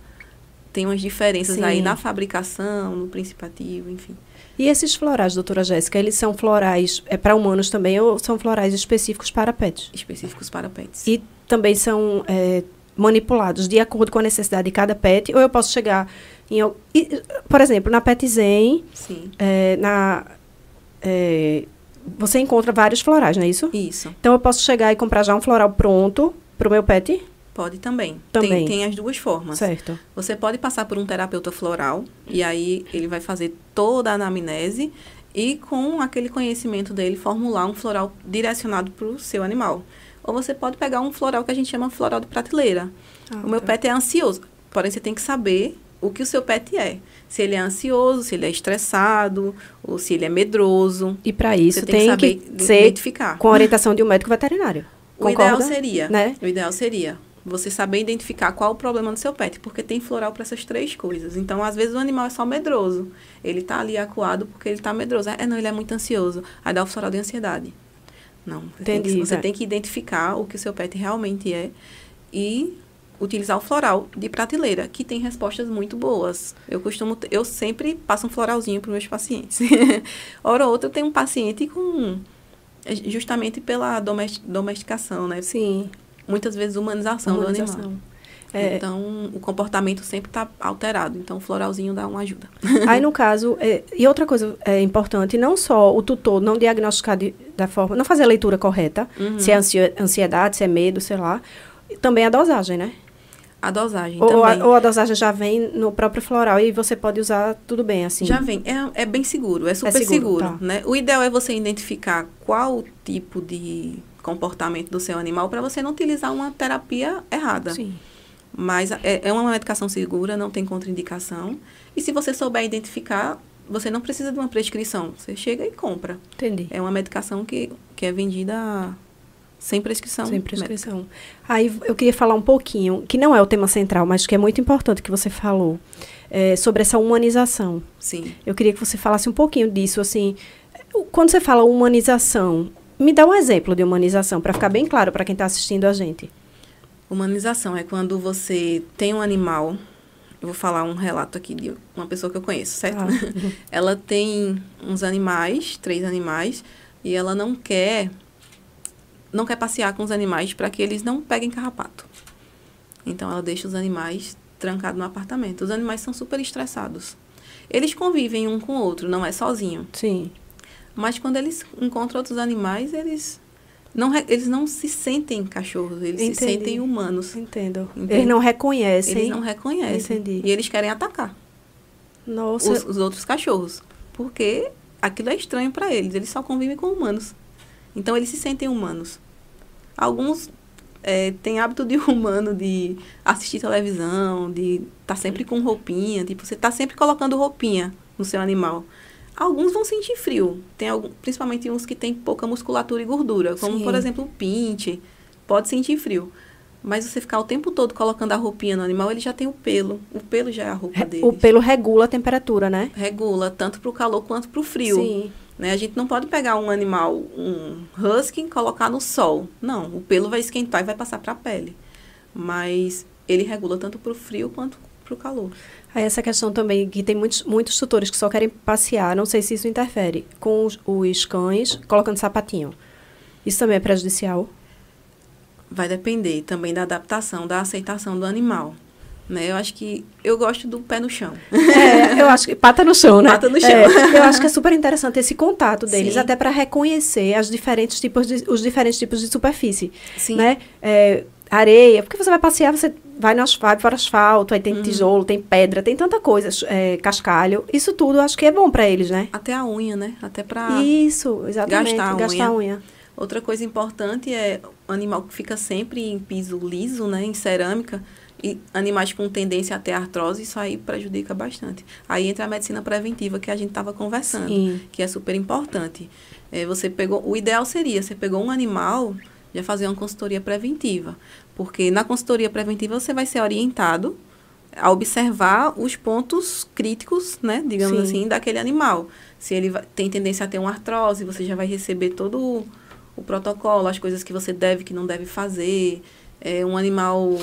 tem umas diferenças Sim. aí na fabricação, no princípio ativo, enfim. E esses florais, doutora Jéssica, eles são florais é para humanos também ou são florais específicos para pets? Específicos para pets. E também são é, manipulados de acordo com a necessidade de cada pet? Ou eu posso chegar em... por exemplo, na Pet Zen, Sim, é, na, é, você encontra vários florais, não é isso? isso. Então eu posso chegar e comprar já um floral pronto para o meu pet? Pode também. Também. Tem, tem as duas formas. Certo. Você pode passar por um terapeuta floral e aí ele vai fazer toda a anamnese e com aquele conhecimento dele formular um floral direcionado para o seu animal. Ou você pode pegar um floral que a gente chama floral de prateleira. o meu tá. pet é ansioso, porém você tem que saber o que o seu pet é. Se ele é ansioso, se ele é estressado, ou se ele é medroso. E para isso tem, que tem saber que ser identificar. com a orientação de um médico veterinário. O ideal seria, Né? o ideal seria você saber identificar qual o problema do seu pet, porque tem floral para essas três coisas. Então, às vezes o animal é só medroso. Ele tá ali acuado porque ele tá medroso. É, não, ele é muito ansioso. Aí dá o floral de ansiedade. Não, você, tem que, Entendi, você vai. tem que identificar o que o seu pet realmente é e utilizar o floral de prateleira, que tem respostas muito boas. Eu costumo, eu sempre passo um floralzinho para meus pacientes. Hora ou outra eu tenho um paciente com é justamente pela domesti- domesticação, né? Sim. muitas vezes humanização, do animal. Humanização. É, Então, o comportamento sempre está alterado. Então, o floralzinho dá uma ajuda. Aí, no caso, é, e outra coisa é importante, não só o tutor não diagnosticar de- da forma, não fazer a leitura correta, Uhum. se é ansiedade, se é medo, sei lá, também a dosagem, né? A dosagem Ou também. a, ou a dosagem já vem no próprio floral e você pode usar tudo bem, assim. Já vem. É, é bem seguro, é super seguro, seguro. tá. né? O ideal é você identificar qual tipo de comportamento do seu animal para você não utilizar uma terapia errada. Sim. Mas é, é uma medicação segura, não tem contraindicação. E se você souber identificar, você não precisa de uma prescrição. Você chega e compra. Entendi. É uma medicação que, que é vendida sem prescrição. Sem médica. prescrição. Aí eu queria falar um pouquinho, que não é o tema central, mas que é muito importante que você falou, é, sobre essa humanização. Sim. Eu queria que você falasse um pouquinho disso, assim, quando você fala humanização, me dá um exemplo de humanização, para ficar bem claro para quem está assistindo a gente. Humanização é quando você tem um animal. Eu vou falar um relato aqui de uma pessoa que eu conheço, certo? Tá? Ela tem uns animais, três animais, e ela não quer não quer passear com os animais para que eles não peguem carrapato. Então ela deixa os animais trancados no apartamento. Os animais são super estressados. Eles convivem um com o outro, não é sozinho. Sim. Mas quando eles encontram outros animais, eles não, eles não se sentem cachorros, eles se Entendi. sentem humanos. Entendo. Entende? Eles não reconhecem. Eles não reconhecem. Entendi. E eles querem atacar Nossa, os, os outros cachorros. Porque aquilo é estranho para eles. Eles só convivem com humanos. Então, eles se sentem humanos. Alguns eh, têm hábito de humano de assistir televisão, de estar sempre com roupinha. Tipo, você está sempre colocando roupinha no seu animal. Alguns vão sentir frio. Tem algum, principalmente uns que têm pouca musculatura e gordura. Como, Sim. por exemplo, o pinte. Pode sentir frio. Mas você ficar o tempo todo colocando a roupinha no animal, ele já tem o pelo. O pelo já é a roupa dele. o pelo regula a temperatura, né? Regula tanto para o calor quanto para o frio. Sim. Né? A gente não pode pegar um animal, um husky, e colocar no sol. Não, o pelo vai esquentar e vai passar para a pele. Mas ele regula tanto para o frio quanto para o calor. Aí essa questão também, que tem muitos, muitos tutores que só querem passear, não sei se isso interfere, com os, os cães colocando sapatinho. Isso também é prejudicial? Vai depender também da adaptação, da aceitação do animal. Né? Eu acho que eu gosto do pé no chão. É, eu acho que pata no chão, né? Pata no chão. É, eu acho que é super interessante esse contato deles, Sim. até para reconhecer as diferentes tipos de, os diferentes tipos de superfície, Sim. né? É, areia, porque você vai passear, você vai, no asfalto, para asfalto, aí tem Uhum. tijolo, tem pedra, tem tanta coisa, é, cascalho. Isso tudo acho que é bom para eles, né? Até a unha, né? Até para Isso, exatamente. gastar a gastar a unha. Outra coisa importante é o animal que fica sempre em piso liso, né, em cerâmica, e animais com tendência a ter artrose, isso aí prejudica bastante. Aí entra a medicina preventiva que a gente estava conversando, Sim. que é super importante. É, você pegou, o ideal seria você pegou um animal, já fazer uma consultoria preventiva, porque na consultoria preventiva você vai ser orientado a observar os pontos críticos, né, digamos Sim. assim, daquele animal. Se ele tem tendência a ter uma artrose, você já vai receber todo o, o protocolo, as coisas que você deve, que não deve fazer. É, um animal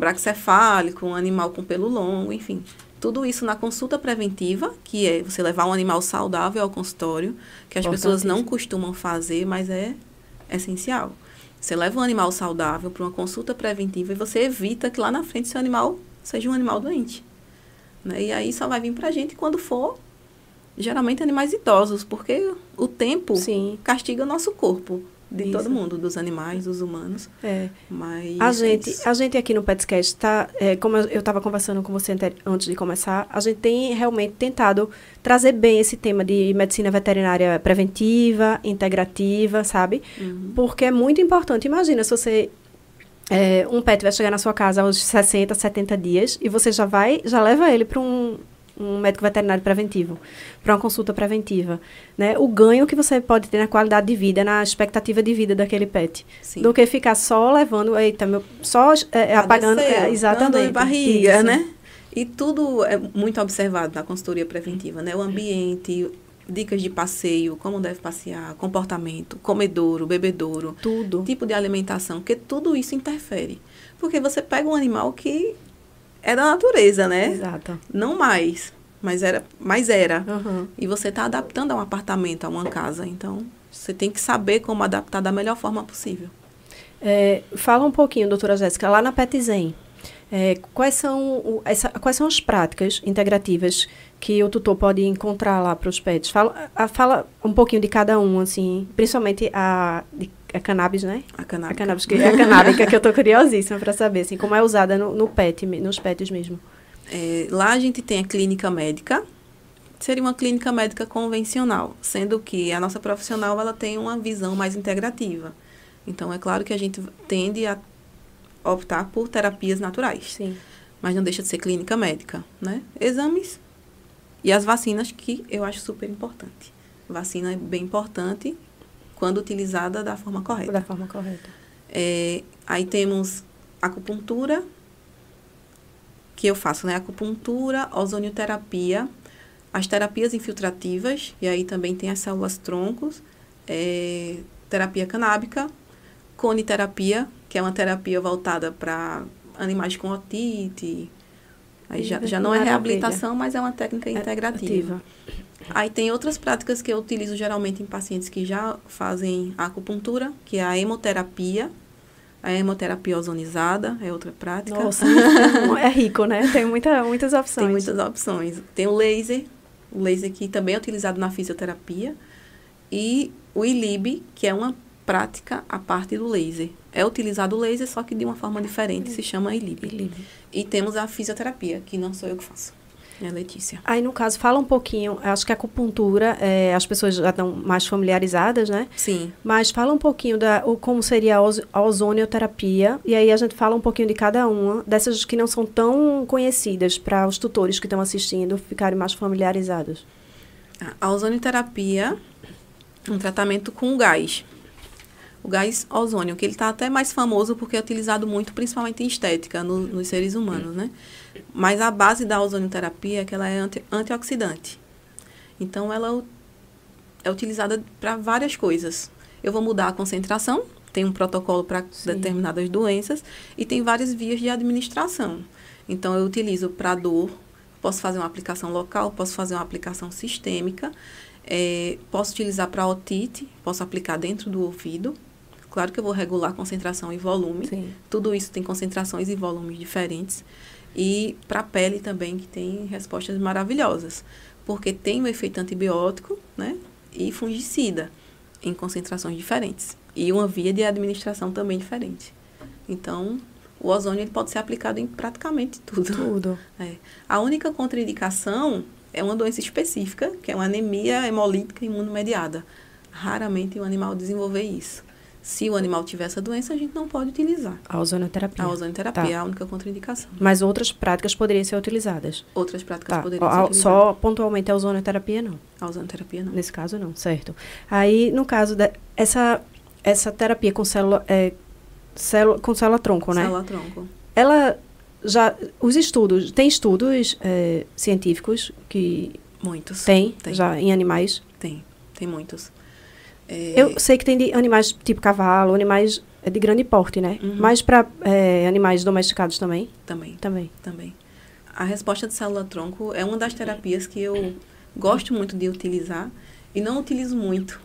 braxcefálico, um animal com pelo longo, enfim. Tudo isso na consulta preventiva, que é você levar um animal saudável ao consultório, que as pessoas não costumam fazer, mas é essencial. Você leva um animal saudável para uma consulta preventiva e você evita que lá na frente seu animal seja um animal doente. Né? E aí só vai vir para a gente quando for, geralmente, animais idosos, porque o tempo Sim. castiga o nosso corpo de isso. todo mundo, dos animais, dos humanos. É. Mas a gente, a gente aqui no Petscast está, é, como eu estava conversando com você antes de começar, a gente tem realmente tentado trazer bem esse tema de medicina veterinária preventiva, integrativa, sabe? Uhum. Porque é muito importante. Imagina se você é, um pet vai chegar na sua casa aos 60, 70 dias e você já vai, já leva ele para um, um médico veterinário preventivo, para uma consulta preventiva, né? O ganho que você pode ter na qualidade de vida, na expectativa de vida daquele pet, Sim. do que ficar só levando, eita, meu, só é, apagando, é, exatamente, de barriga, Isso. né? E tudo é muito observado na consultoria preventiva, né? O ambiente, dicas de passeio, como deve passear, comportamento, comedouro, bebedouro, tudo, tipo de alimentação, porque tudo isso interfere. Porque você pega um animal que é da natureza, né? Exato. Não mais, mas era, mas era. Uhum. E você está adaptando a um apartamento, a uma casa. Então, você tem que saber como adaptar da melhor forma possível. É, fala um pouquinho, doutora Jéssica, lá na Petzen, é, quais, são, essa, quais são as práticas integrativas que o tutor pode encontrar lá para os pets? Fala, a, fala um pouquinho de cada um, assim, principalmente a de a cannabis, né? A cannabis. A cannabis, que, é a canábica, que eu tô curiosíssima para saber, assim, como é usada no, no pet, nos pets mesmo. É, lá a gente tem a clínica médica, seria uma clínica médica convencional, sendo que a nossa profissional, ela tem uma visão mais integrativa. Então, é claro que a gente tende a optar por terapias naturais. Sim. Mas não deixa de ser clínica médica, né? Exames e as vacinas, que eu acho super importante. Vacina é bem importante quando utilizada da forma correta. Da forma correta. É, aí temos acupuntura, que eu faço, né? Acupuntura, ozonioterapia, as terapias infiltrativas, e aí também tem as células troncos, é, terapia canábica, coniterapia, que é uma terapia voltada para animais com otite. Aí já, já não é reabilitação, mas é uma técnica é integrativa. Ativa. Aí tem outras práticas que eu utilizo geralmente em pacientes que já fazem acupuntura, que é a hemoterapia. A hemoterapia ozonizada é outra prática. Nossa, é rico, né? Tem muita, muitas opções. Tem muitas opções. Tem o laser, o laser que também é utilizado na fisioterapia. E o ILIB, que é uma prática a parte do laser. É utilizado o laser, só que de uma forma diferente, se chama ILIB. ILIB. E temos a fisioterapia, que não sou eu que faço. É, Letícia. Aí, no caso, fala um pouquinho, acho que a acupuntura, é, as pessoas já estão mais familiarizadas, né? Sim. Mas fala um pouquinho da o, como seria a ozonioterapia, e aí a gente fala um pouquinho de cada uma, dessas que não são tão conhecidas, para os tutores que estão assistindo ficarem mais familiarizados. A ozonioterapia é um tratamento com gás. O gás ozônio, que ele está até mais famoso porque é utilizado muito, principalmente em estética, no, nos seres humanos, né? Mas a base da ozonioterapia é que ela é anti, antioxidante. Então, ela é utilizada para várias coisas. Eu vou mudar a concentração, tem um protocolo para determinadas doenças e tem várias vias de administração. Então, eu utilizo para dor, posso fazer uma aplicação local, posso fazer uma aplicação sistêmica, é, posso utilizar para otite, posso aplicar dentro do ouvido. Claro que eu vou regular concentração e volume. Sim. Tudo isso tem concentrações e volumes diferentes. E para a pele também, que tem respostas maravilhosas. Porque tem o efeito antibiótico né, e fungicida em concentrações diferentes. E uma via de administração também diferente. Então, o ozônio ele pode ser aplicado em praticamente tudo. Tudo. É. A única contraindicação é uma doença específica, que é uma anemia hemolítica imunomediada. Raramente o animal desenvolver isso. Se o animal tiver essa doença, a gente não pode utilizar. A ozonoterapia. A ozonoterapia tá. é a única contraindicação. Mas outras práticas poderiam ser utilizadas? Outras práticas tá. poderiam ser utilizadas. Só pontualmente a ozonoterapia, não? A ozonoterapia, não. Nesse caso, não, certo. Aí, no caso, de, essa, essa terapia com célula, é, célula, com célula-tronco, né? Célula-tronco. Ela já... Os estudos... Tem estudos é, científicos que... Muitos. Tem, tem, já em animais? Tem, tem muitos. É... Eu sei que tem de animais tipo cavalo, animais é de grande porte, né? Uhum. Mas para é, animais domesticados também? Também, Também. também. A resposta de célula-tronco é uma das terapias que eu gosto muito de utilizar e não utilizo muito,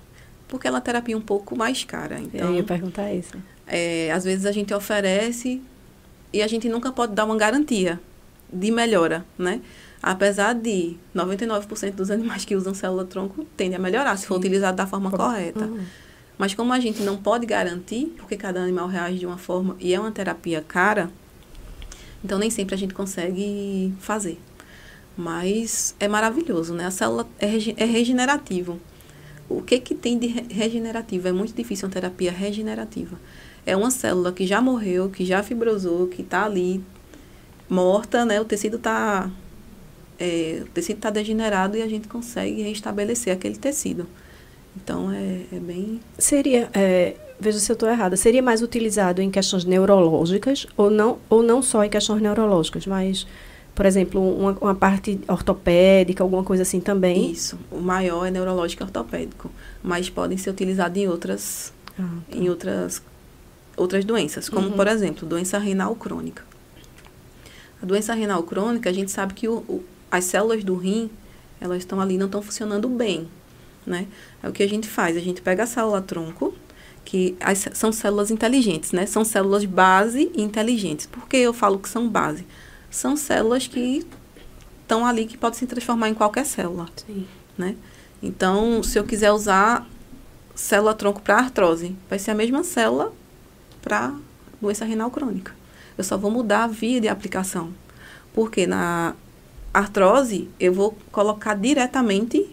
porque ela é uma terapia um pouco mais cara. Então, eu ia perguntar isso. é, às vezes a gente oferece e a gente nunca pode dar uma garantia de melhora, né? Apesar de 99% dos animais que usam célula-tronco tendem a melhorar, se for Sim. utilizado da forma correta. Uhum. Mas como a gente não pode garantir, porque cada animal reage de uma forma e é uma terapia cara, então nem sempre a gente consegue fazer. Mas é maravilhoso, né? A célula é, rege- é regenerativo. O que que tem de re- regenerativo? É muito difícil uma terapia regenerativa. É uma célula que já morreu, que já fibrosou, que está ali morta, né? O tecido está o tecido está degenerado e a gente consegue restabelecer aquele tecido. Então é, é bem Seria, é, veja se eu estou errada, seria mais utilizado em questões neurológicas ou não, ou não só em questões neurológicas, mas, por exemplo, uma, uma parte ortopédica, alguma coisa assim também? Isso. O maior é neurológico e ortopédico, mas podem ser utilizados em outras, Ah, tá. em outras, outras doenças, como, Uhum. por exemplo, doença renal crônica. A doença renal crônica, a gente sabe que o, o- as células do rim, elas estão ali, não estão funcionando bem, né? É o que a gente faz, a gente pega a célula-tronco, que as são células inteligentes, né? São células base e inteligentes. Por que eu falo que são base? São células que estão ali, que podem se transformar em qualquer célula Sim. né? Então, se eu quiser usar célula-tronco para artrose, vai ser a mesma célula para doença renal crônica. Eu só vou mudar a via de aplicação. Porque na artrose, eu vou colocar diretamente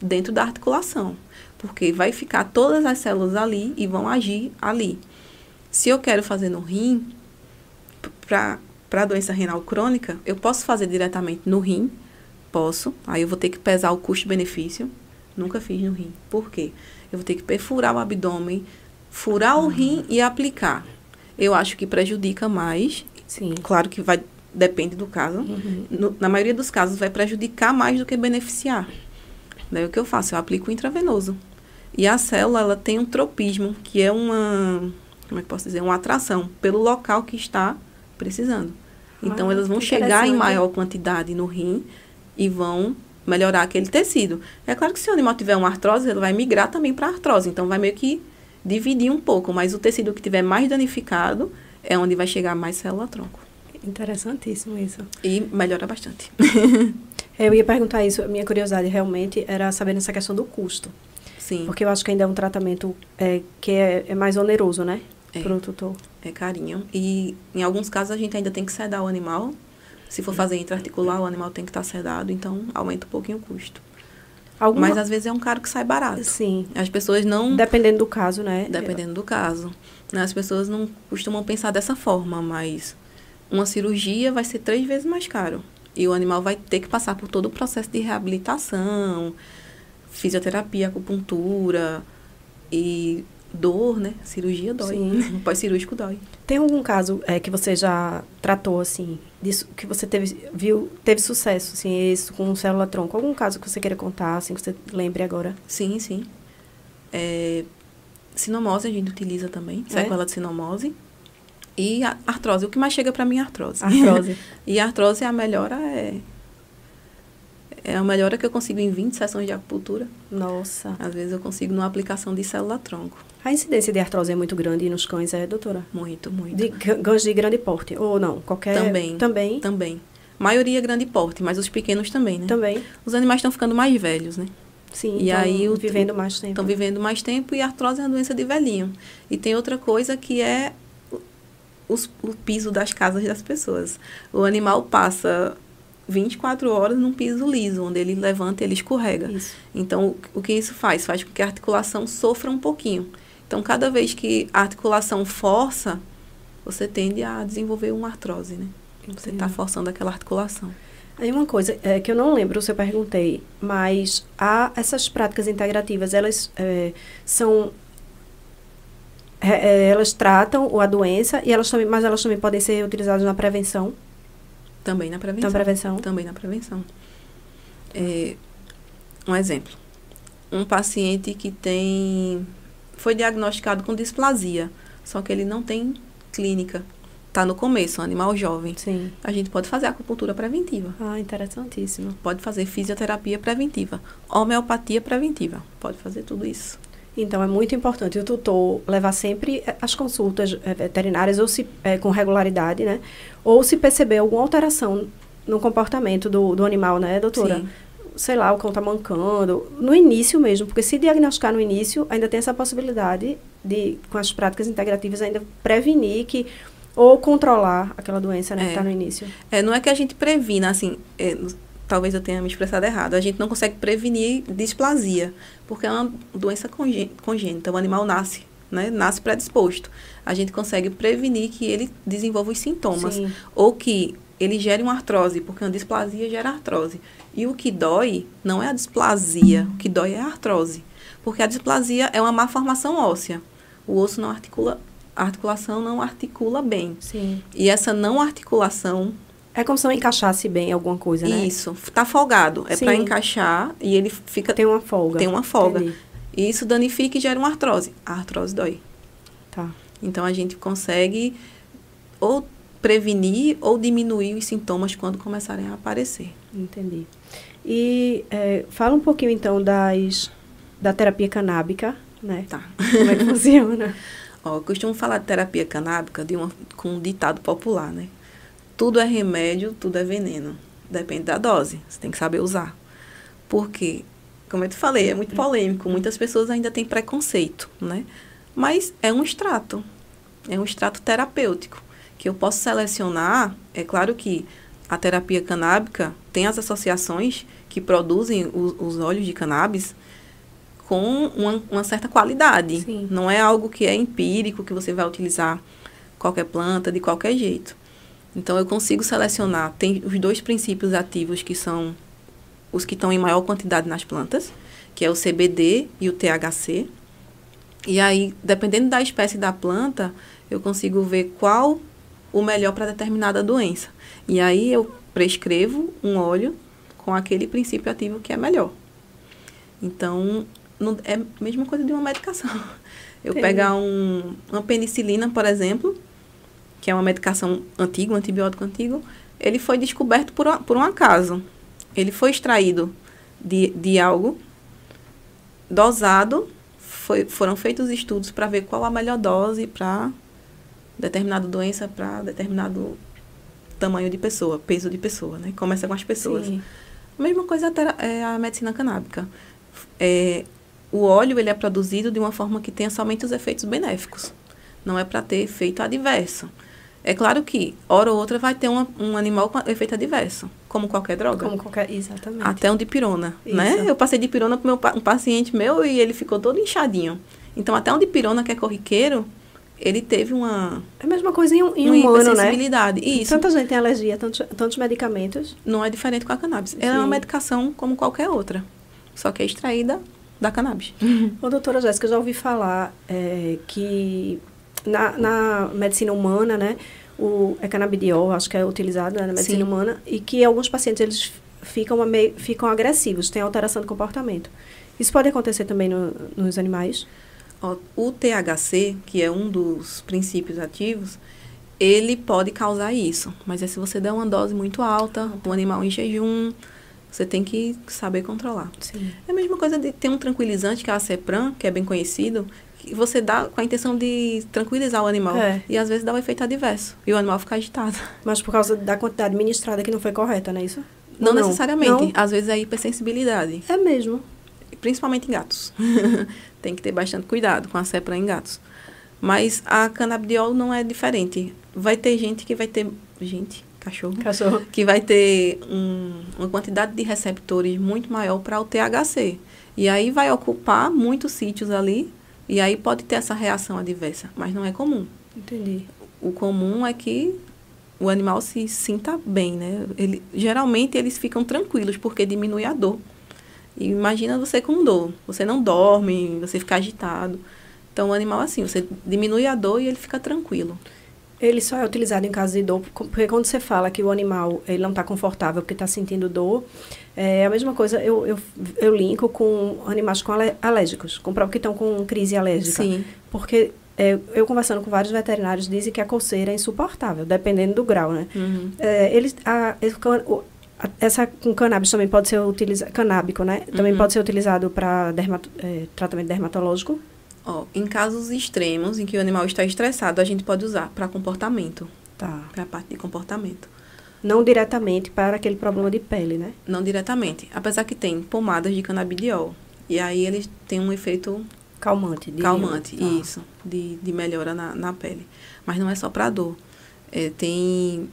dentro da articulação. Porque vai ficar todas as células ali e vão agir ali. Se eu quero fazer no rim, para a doença renal crônica, eu posso fazer diretamente no rim, posso. Aí eu vou ter que pesar o custo-benefício. Nunca fiz no rim. Por quê? Eu vou ter que perfurar o abdômen, furar o rim e aplicar. Eu acho que prejudica mais. Sim. Claro que vai depende do caso. Uhum. No- na maioria dos casos vai prejudicar mais do que beneficiar. Daí o que eu faço? Eu aplico o intravenoso. E a célula, ela tem um tropismo, que é uma, como é que posso dizer, uma atração pelo local que está precisando. Então Ah, elas vão chegar em maior quantidade no rim e vão melhorar aquele tecido. É claro que se o animal tiver uma artrose, ele vai migrar também para artrose. Então vai meio que dividir um pouco, mas o tecido que tiver mais danificado é onde vai chegar mais célula-tronco. Interessantíssimo isso. E melhora bastante. Eu ia perguntar isso, a minha curiosidade realmente era saber nessa questão do custo. Sim, Porque eu acho que ainda é um tratamento é, que é, é mais oneroso, né? É. Para o tutor. é carinho. E em alguns casos a gente ainda tem que sedar o animal. Se for fazer intraarticular, o animal tem que estar sedado, então aumenta um pouquinho o custo. Alguma... Mas às vezes é um caro que sai barato. Sim. As pessoas não, Dependendo do caso, né? dependendo do caso, as pessoas não costumam pensar dessa forma, mas uma cirurgia vai ser três vezes mais caro. E o animal vai ter que passar por todo o processo de reabilitação, fisioterapia, acupuntura e dor, né? Cirurgia dói. Sim. Pós-cirúrgico dói. Tem algum caso é, que você já tratou, assim, disso, que você teve, viu, teve sucesso, assim, isso com célula-tronco? Algum caso que você queira contar, assim, que você lembre agora? Sim, sim. É, sinomose a gente utiliza também, É? sequela de sinomose. E artrose. O que mais chega para mim é artrose. Artrose. e a artrose, a melhora é... É a melhora que eu consigo em 20 sessões de acupuntura. Nossa. Às vezes eu consigo numa aplicação de célula-tronco. A incidência de artrose é muito grande nos cães, é, doutora? Muito, muito. De cã- cães de grande porte, ou não? Qualquer... Também. Também. Também. Maioria grande porte, mas os pequenos também, né? Também. Os animais estão ficando mais velhos, né? Sim, E aí vivendo mais tempo. Estão vivendo mais tempo e a artrose é uma doença de velhinho. E tem outra coisa que é os- o piso das casas das pessoas. O animal passa 24 horas num piso liso, onde ele levanta e ele escorrega. Isso. Então, o, o que isso faz? Faz com que a articulação sofra um pouquinho. Então, cada vez que a articulação força, você tende a desenvolver uma artrose, né? Você está forçando aquela articulação. Aí uma coisa é, que eu não lembro se eu perguntei, mas há essas práticas integrativas, elas é, são elas tratam a doença e elas também, mas elas também podem ser utilizadas na prevenção. Também na prevenção. Na prevenção. Também na prevenção. É, um exemplo. Um paciente que tem foi diagnosticado com displasia. só que ele não tem clínica. Está no começo, um animal jovem. Sim. A gente pode fazer acupuntura preventiva. Ah, interessantíssimo. Pode fazer fisioterapia preventiva, homeopatia preventiva. Pode fazer tudo isso. Então, é muito importante o tutor levar sempre eh, as consultas eh, veterinárias ou se, é, com regularidade, né? Ou se perceber alguma alteração no comportamento do, do animal, né, doutora? Sim. Sei lá, o cão está mancando. No início mesmo, porque se diagnosticar no início, ainda tem essa possibilidade de, com as práticas integrativas, ainda prevenir que ou controlar aquela doença né, que É. está no início. É, não é que a gente previna, assim, é, talvez eu tenha me expressado errado, a gente não consegue prevenir displasia, porque é uma doença congê- congênita, o animal nasce, né, nasce predisposto. A gente consegue prevenir que ele desenvolva os sintomas, Sim. ou que ele gere uma artrose, porque uma displasia gera artrose. E o que dói não é a displasia, o que dói é a artrose, porque a displasia é uma má formação óssea. O osso não articula, a articulação não articula bem. Sim. E essa não articulação É como se não encaixasse bem alguma coisa, né? isso, tá folgado. É para encaixar e ele fica. Tem uma folga. Tem uma folga. Entendi. E isso danifica e gera uma artrose. A artrose dói. Tá. Então a gente consegue ou prevenir ou diminuir os sintomas quando começarem a aparecer. Entendi. E é, fala um pouquinho então das da terapia canábica, né? Tá. Como é que funciona? Ó, eu costumo falar de terapia canábica de uma, com um ditado popular, né? Tudo é remédio, tudo é veneno. Depende da dose. Você tem que saber usar. Porque, como eu te falei, é muito polêmico. Muitas pessoas ainda têm preconceito, né? Mas é um extrato. É um extrato terapêutico. Que eu posso selecionar. É claro que a terapia canábica tem as associações que produzem os, os óleos de cannabis com uma, uma certa qualidade. Sim. Não é algo que é empírico, que você vai utilizar qualquer planta de qualquer jeito. Então, eu consigo selecionar. Tem os dois princípios ativos que são os que estão em maior quantidade nas plantas, que é o CBD e o THC. E aí, dependendo da espécie da planta, eu consigo ver qual o melhor para determinada doença. E aí, eu prescrevo um óleo com aquele princípio ativo que é melhor. Então, não, é a mesma coisa de uma medicação. Eu Entendi. pegar um, uma penicilina, por exemplo, que é uma medicação antiga, um antibiótico antigo, ele foi descoberto por, um- por um acaso. Ele foi extraído de, de algo, dosado, foi, foram feitos estudos para ver qual a melhor dose para determinada doença, para determinado tamanho de pessoa, peso de pessoa, né? Começa com as pessoas. Sim. A mesma coisa é a medicina canábica. É, o óleo ele é produzido de uma forma que tenha somente os efeitos benéficos. Não é para ter efeito adverso. É claro que, hora ou outra, vai ter uma- um animal com efeito adverso, como qualquer droga. Como qualquer. Exatamente. Até um dipirona, Isso. né? Eu passei dipirona para um paciente meu e ele ficou todo inchadinho. Então, até um dipirona que é corriqueiro, ele teve uma, É a mesma coisa em, um- em uma humano, né? Isso. Tanta gente tem alergia tantos, tantos medicamentos. não é diferente com a cannabis. Ela é uma Sim. medicação como qualquer outra, só que é extraída da cannabis. Ô, doutora Jéssica, eu já ouvi falar é, que na, na medicina humana, né, o é canabidiol, acho que é utilizado né, na medicina Sim. humana, e que alguns pacientes eles ficam, meio, ficam agressivos, têm alteração de comportamento. Isso pode acontecer também no- nos animais? O THC, que é um dos princípios ativos, ele pode causar isso. Mas é se você der uma dose muito alta, o animal em jejum, você tem que saber controlar. Sim. É a mesma coisa de ter um tranquilizante, que é a Cepram, que é bem conhecido, você dá com a intenção de tranquilizar o animal. É. E às vezes dá o efeito adverso. E o animal fica agitado. Mas por causa da quantidade administrada que não foi correta, não é isso? Não, Ou necessariamente. Não? Às vezes é hipersensibilidade. É mesmo. principalmente em gatos. Tem que ter bastante cuidado com a cepra em gatos. Mas a canabidiol não é diferente. Vai ter gente que vai ter. Gente, cachorro. Cachorro. Que vai ter um- uma quantidade de receptores muito maior para o THC. E aí vai ocupar muitos sítios ali. E aí pode ter essa reação adversa. Mas não é comum. Entendi. O comum é que o animal se sinta bem, né? Ele, geralmente eles ficam tranquilos porque diminui a dor. E imagina você com dor. Você não dorme, você fica agitado. Então, o animal, assim, você diminui a dor e ele fica tranquilo. Ele só é utilizado em caso de dor, porque quando você fala que o animal ele não está confortável porque está sentindo dor, é a mesma coisa eu, eu, eu linko com animais com alérgicos, com próprios que estão com crise alérgica. Sim. Porque é, eu conversando com vários veterinários, dizem que a coceira é insuportável, dependendo do grau, né? Uhum. É, eles, a, a, essa com cannabis também pode ser utilizado, canábico, né? Também Uhum. pode ser utilizado para é, tratamento dermatológico. Ó, em casos extremos, em que o animal está estressado, a gente pode usar para comportamento, Tá. para a parte de comportamento. Não diretamente para aquele problema de pele, né? Não diretamente. Apesar que tem pomadas de canabidiol. E aí eles têm um efeito Calmante. de- calmante, tá. isso, de, de melhora na, na pele. Mas não é só para dor. É, tem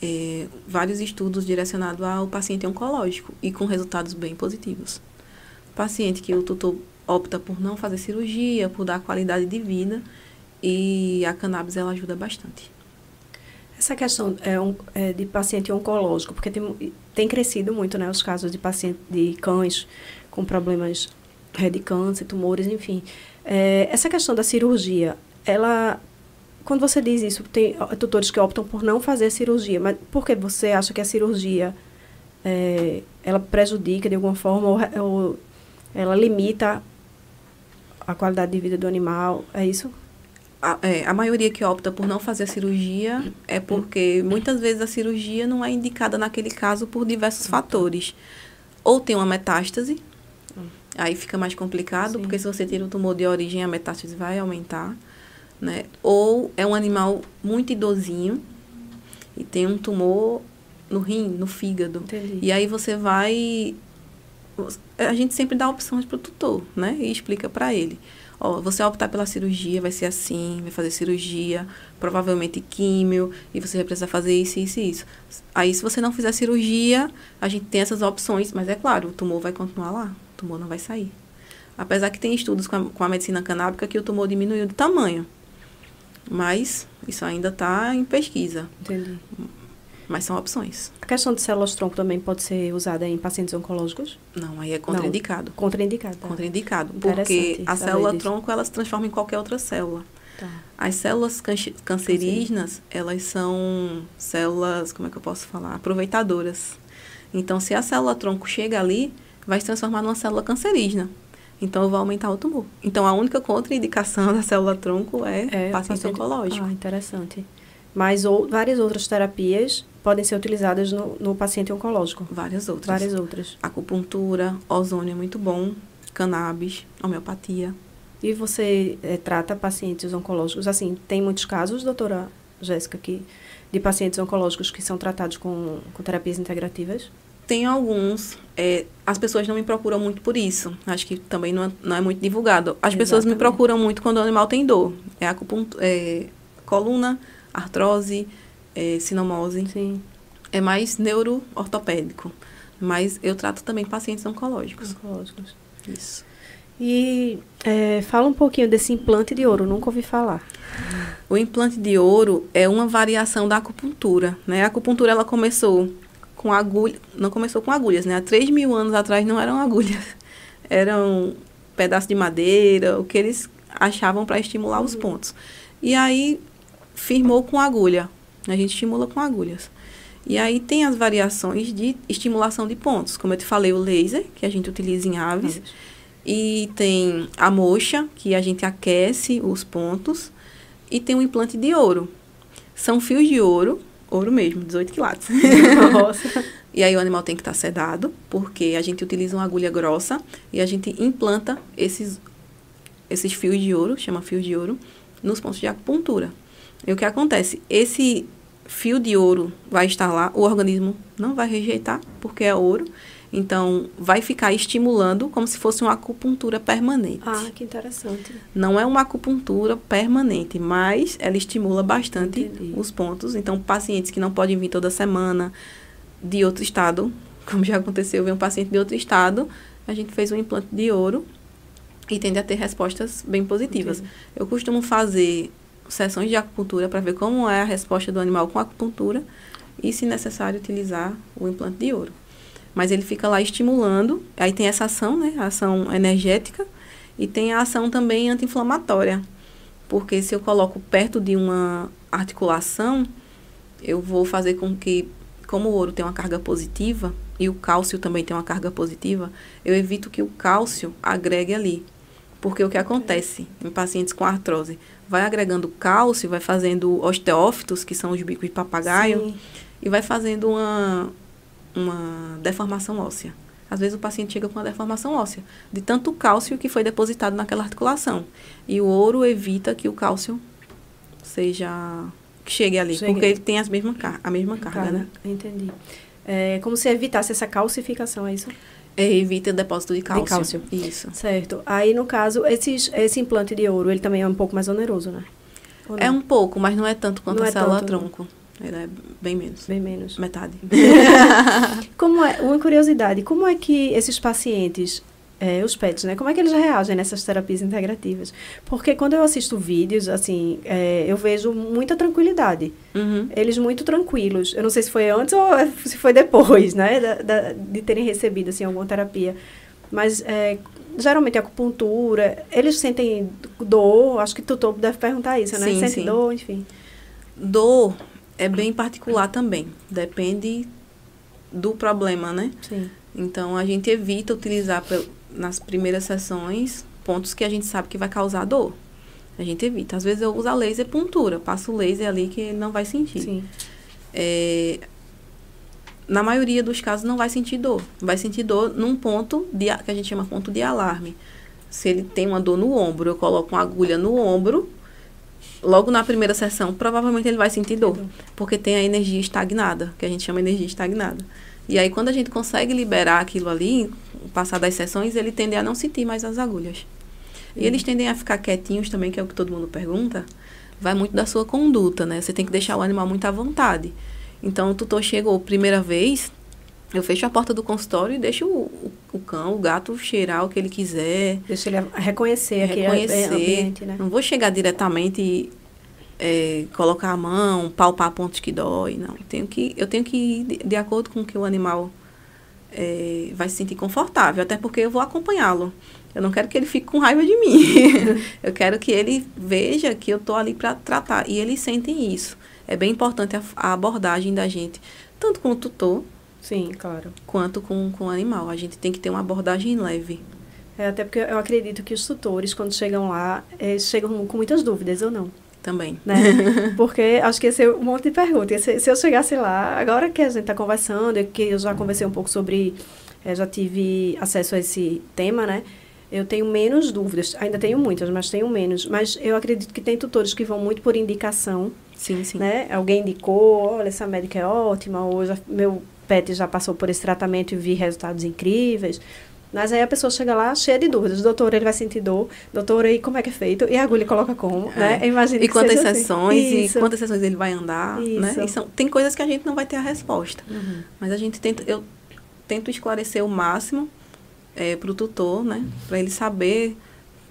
é, vários estudos direcionados ao paciente oncológico e com resultados bem positivos. Paciente que o tutor opta por não fazer cirurgia, por dar qualidade de vida, e a cannabis ela ajuda bastante. Essa questão é, um, é de paciente oncológico, porque tem, tem crescido muito, né, os casos de paciente de cães com problemas é, de câncer, tumores, enfim. É, essa questão da cirurgia, ela, quando você diz isso, tem tutores que optam por não fazer cirurgia, mas por que você acha que a cirurgia é, ela prejudica de alguma forma ou, ou ela limita a qualidade de vida do animal? É isso? A, é, a maioria que opta por não fazer a cirurgia é porque muitas vezes a cirurgia não é indicada naquele caso por diversos fatores. Ou tem uma metástase, aí fica mais complicado, Sim. porque se você tira o tumor de origem, a metástase vai aumentar. Né? Ou é um animal muito idosinho e tem um tumor no rim, no fígado. Entendi. E aí você vai. A gente sempre dá opções para o tutor, né? E explica para ele. Ó, você vai optar pela cirurgia, vai ser assim, vai fazer cirurgia, provavelmente químio, e você vai precisar fazer isso, isso e isso. Aí, se você não fizer cirurgia, a gente tem essas opções, mas é claro, o tumor vai continuar lá, o tumor não vai sair. Apesar que tem estudos com a, com a medicina canábica que o tumor diminuiu de tamanho. Mas isso ainda está em pesquisa. Entendi. Mas são opções. A questão de células-tronco também pode ser usada em pacientes oncológicos? Não, aí é contraindicado. Contraindicado. tá? Contraindicado. Porque a saber célula disso. tronco, ela se transforma em qualquer outra célula. Tá. As células canche- cancerígenas, elas são células, como é que eu posso falar? Aproveitadoras. Então, se a célula tronco chega ali, vai se transformar numa célula cancerígena. Então, vai aumentar o tumor. Então, a única contraindicação da célula tronco é, É, paciente paciente- oncológico. Ah, interessante. Mas ou, várias outras terapias podem ser utilizadas no, no paciente oncológico. Várias outras. Várias outras. Acupuntura, ozônio é muito bom, cannabis, homeopatia. E você eh, trata pacientes oncológicos? Assim, tem muitos casos, doutora Jéssica, que, de pacientes oncológicos que são tratados com, com terapias integrativas? Tem alguns, é, as pessoas não me procuram muito por isso. Acho que também não é, não é muito divulgado. As pessoas me Exatamente. procuram muito quando o animal tem dor. É, acupuntu- é coluna, artrose, é, sinomose. Sim. É mais neuro-ortopédico. Mas eu trato também pacientes oncológicos. Oncológicos. Isso. E eh, fala um pouquinho desse implante de ouro, nunca ouvi falar. O implante de ouro é uma variação da acupuntura, né? A acupuntura, ela começou com agulha... Não começou com agulhas, né? Há 3 mil anos atrás não eram agulhas. Eram pedaços de madeira, o que eles achavam para estimular os pontos. E aí, firmou com agulha. A gente estimula com agulhas. E aí, tem as variações de estimulação de pontos. Como eu te falei, o laser, que a gente utiliza em aves. E tem a moxa, que a gente aquece os pontos. E tem o implante de ouro. São fios de ouro, ouro mesmo, 18 quilates. Nossa. e aí o animal tem que estar sedado, porque a gente utiliza uma agulha grossa e a gente implanta esses, esses fios de ouro, chama fios de ouro, nos pontos de acupuntura. E o que acontece? Esse fio de ouro vai estar lá, o organismo não vai rejeitar, porque é ouro. Então, vai ficar estimulando como se fosse uma acupuntura permanente. Ah, que interessante. Não é uma acupuntura permanente, mas ela estimula bastante Entendi. os pontos. Então, pacientes que não podem vir toda semana de outro estado, como já aconteceu, veio um paciente de outro estado, a gente fez um implante de ouro e tende a ter respostas bem positivas. Entendi. Eu costumo fazer sessões de acupuntura para ver como é a resposta do animal com a acupuntura e, se necessário, utilizar o implante de ouro. Mas ele fica lá estimulando, aí tem essa ação, né? A ação energética e tem a ação também anti-inflamatória. Porque se eu coloco perto de uma articulação, eu vou fazer com que, como o ouro tem uma carga positiva e o cálcio também tem uma carga positiva, eu evito que o cálcio agregue ali. Porque o que acontece em pacientes com artrose? Vai agregando cálcio, vai fazendo osteófitos, que são os bicos de papagaio, Sim. e vai fazendo uma, uma deformação óssea. Às vezes o paciente chega com uma deformação óssea, de tanto cálcio que foi depositado naquela articulação. E o ouro evita que o cálcio seja. que chegue ali, Chegue. porque ele tem as mesma a mesma carga, né? Entendi. É como se evitasse essa calcificação, é isso? É, evita o depósito de cálcio. cálcio. Isso. Certo. Aí, no caso, esses, esse implante de ouro, ele também é um pouco mais oneroso, né? É um pouco, mas não é tanto quanto Não a é célula tronco. Ele é bem menos. Bem menos. Metade. Como é, uma curiosidade, como é que esses pacientes, é, os PETs, né? Como é que eles reagem nessas terapias integrativas? Porque quando eu assisto vídeos, assim, é, eu vejo muita tranquilidade. Uhum. Eles muito tranquilos. Eu não sei se foi antes ou se foi depois, né? da- da- de terem recebido, assim, alguma terapia. Mas, é, geralmente, acupuntura, eles sentem dor. Acho que o tutor deve perguntar isso, né? Sim, Sente sim. dor, enfim. Dor é bem particular também. Depende do problema, né? Sim. Então, a gente evita utilizar nas primeiras sessões pontos que a gente sabe que vai causar dor. A gente evita. Às vezes eu uso a laser puntura, passo o laser ali que ele não vai sentir. Sim. É, na maioria dos casos não vai sentir dor. Vai sentir dor num ponto de, a- que a gente chama ponto de alarme. Se ele tem uma dor no ombro, eu coloco uma agulha no ombro, logo na primeira sessão, provavelmente ele vai sentir dor, porque tem a energia estagnada, que a gente chama energia estagnada. E aí quando a gente consegue liberar aquilo ali, passar das sessões, ele tende a não sentir mais as agulhas. E eles tendem a ficar quietinhos também, que é o que todo mundo pergunta. Vai muito da sua conduta, né? Você tem que deixar o animal muito à vontade. Então, o tutor chegou primeira vez, eu fecho a porta do consultório e deixo o, o, cão, o gato cheirar o que ele quiser. Deixa ele reconhecer aquele Reconhecer. ambiente, né? Não vou chegar diretamente é, colocar a mão, palpar pontos que dói, não. Eu tenho que, eu tenho que ir de, de acordo com o que o animal é, vai se sentir confortável, até porque eu vou acompanhá-lo. Eu não quero que ele fique com raiva de mim. eu quero que ele veja que eu estou ali para tratar. E eles sentem isso. É bem importante a, a abordagem da gente, tanto com o tutor Sim, claro. quanto com, com o animal. A gente tem que ter uma abordagem leve. É, até porque eu acredito que os tutores, quando chegam lá, eles chegam com muitas dúvidas, ou não? Também. Né? Porque acho que ia ser um monte de perguntas. Se, se eu chegasse lá, agora que a gente está conversando, que eu já conversei um pouco sobre, eh, já tive acesso a esse tema, né? Eu tenho menos dúvidas. Ainda tenho muitas, mas tenho menos. Mas eu acredito que tem tutores que vão muito por indicação, Sim, sim. né? Alguém indicou, olha, essa médica é ótima, ou já, meu pet já passou por esse tratamento e vi resultados incríveis. Mas aí a pessoa chega lá cheia de dúvidas. Doutor, ele vai sentir dor. Doutor, e como é que é feito? E a agulha coloca como, né? É. Eu imagino E quantas assim. sessões, Isso. e quantas sessões ele vai andar, né? Isso. E são, tem coisas que a gente não vai ter a resposta. Uhum. Mas a gente tenta, eu tento esclarecer o máximo para o tutor, né? Para ele saber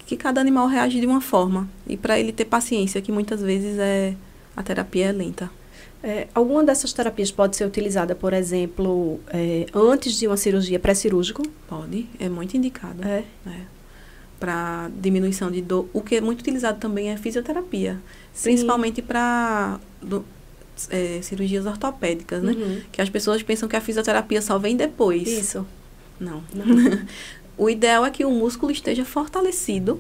que cada animal reage de uma forma. E para ele ter paciência, que muitas vezes é a terapia é lenta. É, alguma dessas terapias pode ser utilizada, por exemplo, é, antes de uma cirurgia pré-cirúrgico? Pode, é muito indicado. É. Para diminuição de dor. O que é muito utilizado também é fisioterapia. Sim. Principalmente para cirurgias ortopédicas, né? Uhum. Que as pessoas pensam que a fisioterapia só vem depois. Isso. Não. Não. O ideal é que o músculo esteja fortalecido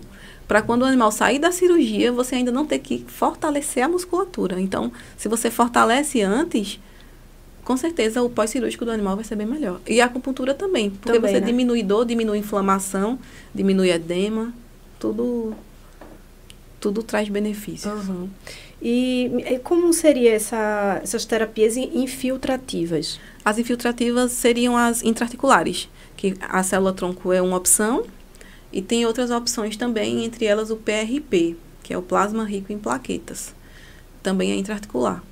para quando o animal sair da cirurgia, você ainda não ter que fortalecer a musculatura. Então, se você fortalece antes, com certeza o pós-cirúrgico do animal vai ser bem melhor. E a acupuntura também, porque Também, você né? diminui dor, diminui inflamação, diminui edema, tudo tudo traz benefícios. Uhum. E, e como seria essa, essas terapias in- infiltrativas? As infiltrativas seriam as intraarticulares, que a célula-tronco é uma opção, e tem outras opções também, entre elas o PRP, que é o plasma rico em plaquetas. Também é intraarticular.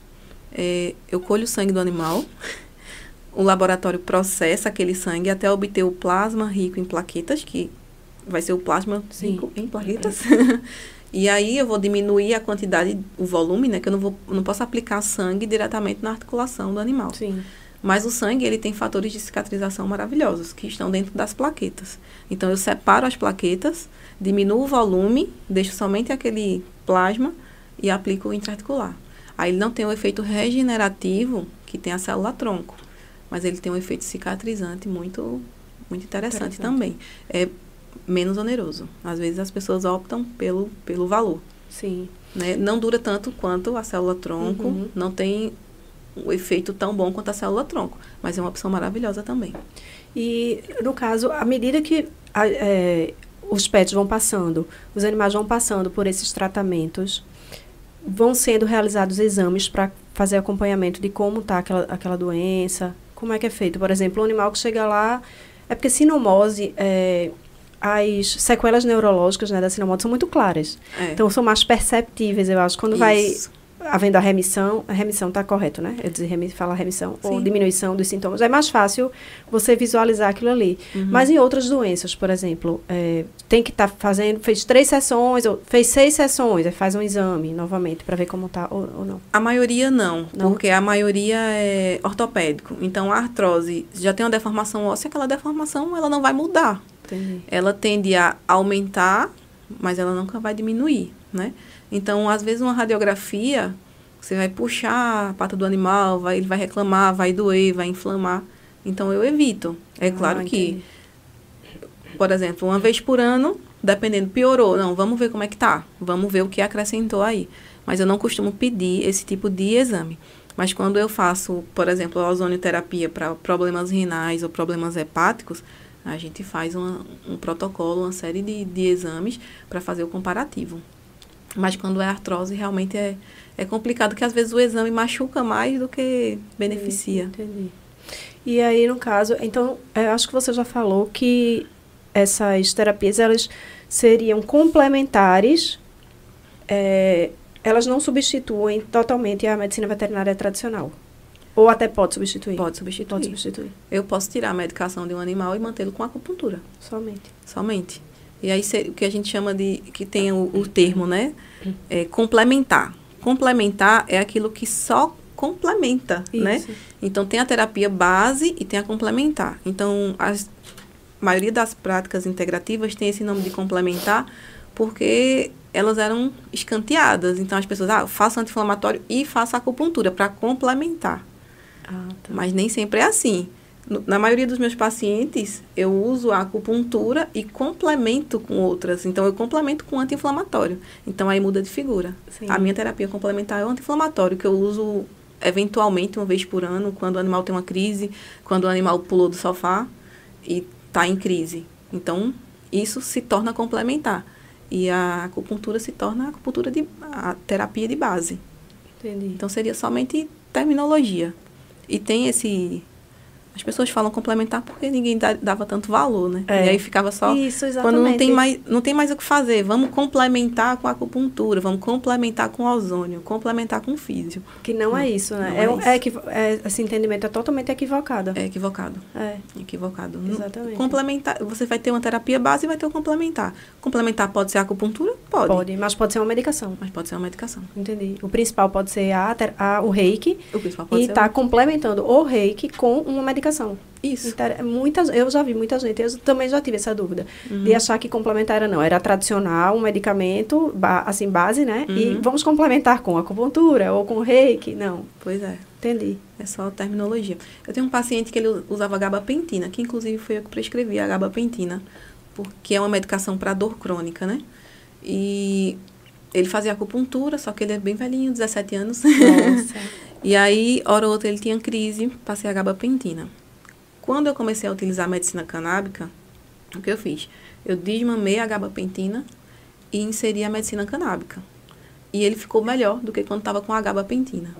É, eu colho o sangue do animal, o laboratório processa aquele sangue até obter o plasma rico em plaquetas, que vai ser o plasma Sim. rico em plaquetas. e aí eu vou diminuir a quantidade, o volume, né? Que eu não, vou, não posso aplicar sangue diretamente na articulação do animal. Sim. Mas o sangue, ele tem fatores de cicatrização maravilhosos, que estão dentro das plaquetas. Então, eu separo as plaquetas, diminuo o volume, deixo somente aquele plasma e aplico o intraarticular. Aí, ele não tem o efeito regenerativo que tem a célula-tronco, mas ele tem um efeito cicatrizante muito, muito interessante, Interessante. também. É, menos oneroso. Às vezes as pessoas optam pelo, pelo valor. Sim. Né? Não dura tanto quanto a célula-tronco, Uhum. não tem o efeito tão bom quanto a célula-tronco, mas é uma opção maravilhosa também. E, no caso, à medida que a- é, os pets vão passando, os animais vão passando por esses tratamentos, vão sendo realizados exames para fazer acompanhamento de como está aquela, aquela doença, como é que é feito. Por exemplo, um animal que chega lá... É porque sinomose, é, as sequelas neurológicas né, da sinomose são muito claras. É. Então, são mais perceptíveis, eu acho. Quando vai Isso. Havendo a remissão, a remissão está correto, né? Eu dizer, remi, falar remissão, ou Sim. diminuição dos sintomas. É mais fácil você visualizar aquilo ali. Uhum. Mas em outras doenças, por exemplo, é, tem que estar fazendo, fez três sessões, ou fez seis sessões, aí faz um exame novamente para ver como está ou, ou não. A maioria não, Não? porque a maioria é ortopédico. Então, a artrose já tem uma deformação óssea, aquela deformação ela não vai mudar. Entendi. Ela tende a aumentar, mas ela nunca vai diminuir, né? Então, às vezes, uma radiografia, você vai puxar a pata do animal, vai, ele vai reclamar, vai doer, vai inflamar. Então, eu evito. É claro Ah, que, por exemplo, uma vez por ano, dependendo, piorou. Não, vamos ver como é que tá. Vamos ver o que acrescentou aí. Mas eu não costumo pedir esse tipo de exame. Mas quando eu faço, por exemplo, a ozonioterapia para problemas renais ou problemas hepáticos, a gente faz uma, um protocolo, uma série de, de exames para fazer o comparativo. Mas quando é artrose, realmente é, é complicado, porque às vezes o exame machuca mais do que beneficia. Entendi. E aí, no caso, então, é, acho que você já falou que essas terapias, elas seriam complementares, é, elas não substituem totalmente a medicina veterinária tradicional. Ou até pode substituir? Pode substituir. Pode substituir, Eu posso tirar a medicação de um animal e mantê-lo com acupuntura, somente. somente. E aí, o que a gente chama de, que tem o, o termo, né? É complementar. Complementar é aquilo que só complementa, né? Isso. Então, tem a terapia base e tem a complementar. Então, as- a maioria das práticas integrativas tem esse nome de complementar porque elas eram escanteadas. Então, as pessoas, ah, faço anti-inflamatório e faço acupuntura para complementar. Ah, tá. Mas nem sempre é assim. Na maioria dos meus pacientes, eu uso a acupuntura e complemento com outras. Então, eu complemento com anti-inflamatório. Então, aí muda de figura. Sim. A minha terapia complementar é o anti-inflamatório, que eu uso eventualmente uma vez por ano, quando o animal tem uma crise, quando o animal pulou do sofá e está em crise. Então, isso se torna complementar. E a acupuntura se torna a acupuntura de a terapia de base. Entendi. Então seria somente terminologia. E tem esse. As pessoas falam complementar porque ninguém dava tanto valor, né? É. E aí ficava só. Isso, exatamente. Quando não tem, mais, não tem mais o que fazer, vamos complementar com a acupuntura, vamos complementar com o ozônio, complementar com o físio. Que não é isso, né? É, é isso. é equivo- é- esse entendimento é totalmente equivocado. É equivocado. É, Equivocado. Exatamente. Complementar, você vai ter uma terapia base e vai ter o complementar. Complementar pode ser a acupuntura? Pode. Pode, mas pode ser uma medicação. Mas pode ser uma medicação. Entendi. O principal pode ser a, a- o reiki O principal pode e ser está complementando o reiki com uma medicação. Isso. Inter- Muitas, eu já vi muita gente, eu também já tive essa dúvida, Uhum. de achar que complementar era não, era tradicional, um medicamento, ba- assim, base, né? E Uhum. vamos complementar com acupuntura ou com reiki. Não, Pois é. entendi. É só terminologia. Eu tenho um paciente que ele usava gabapentina, que inclusive foi eu que prescrevi a gabapentina, porque é uma medicação para dor crônica, né? E ele fazia acupuntura, só que ele é bem velhinho, 17 anos. E aí, hora ou outra, ele tinha crise, passei a gabapentina. Quando eu comecei a utilizar a medicina canábica, o que eu fiz? Eu desmamei a gabapentina e inseri a medicina canábica. E ele ficou melhor do que quando estava com a gabapentina.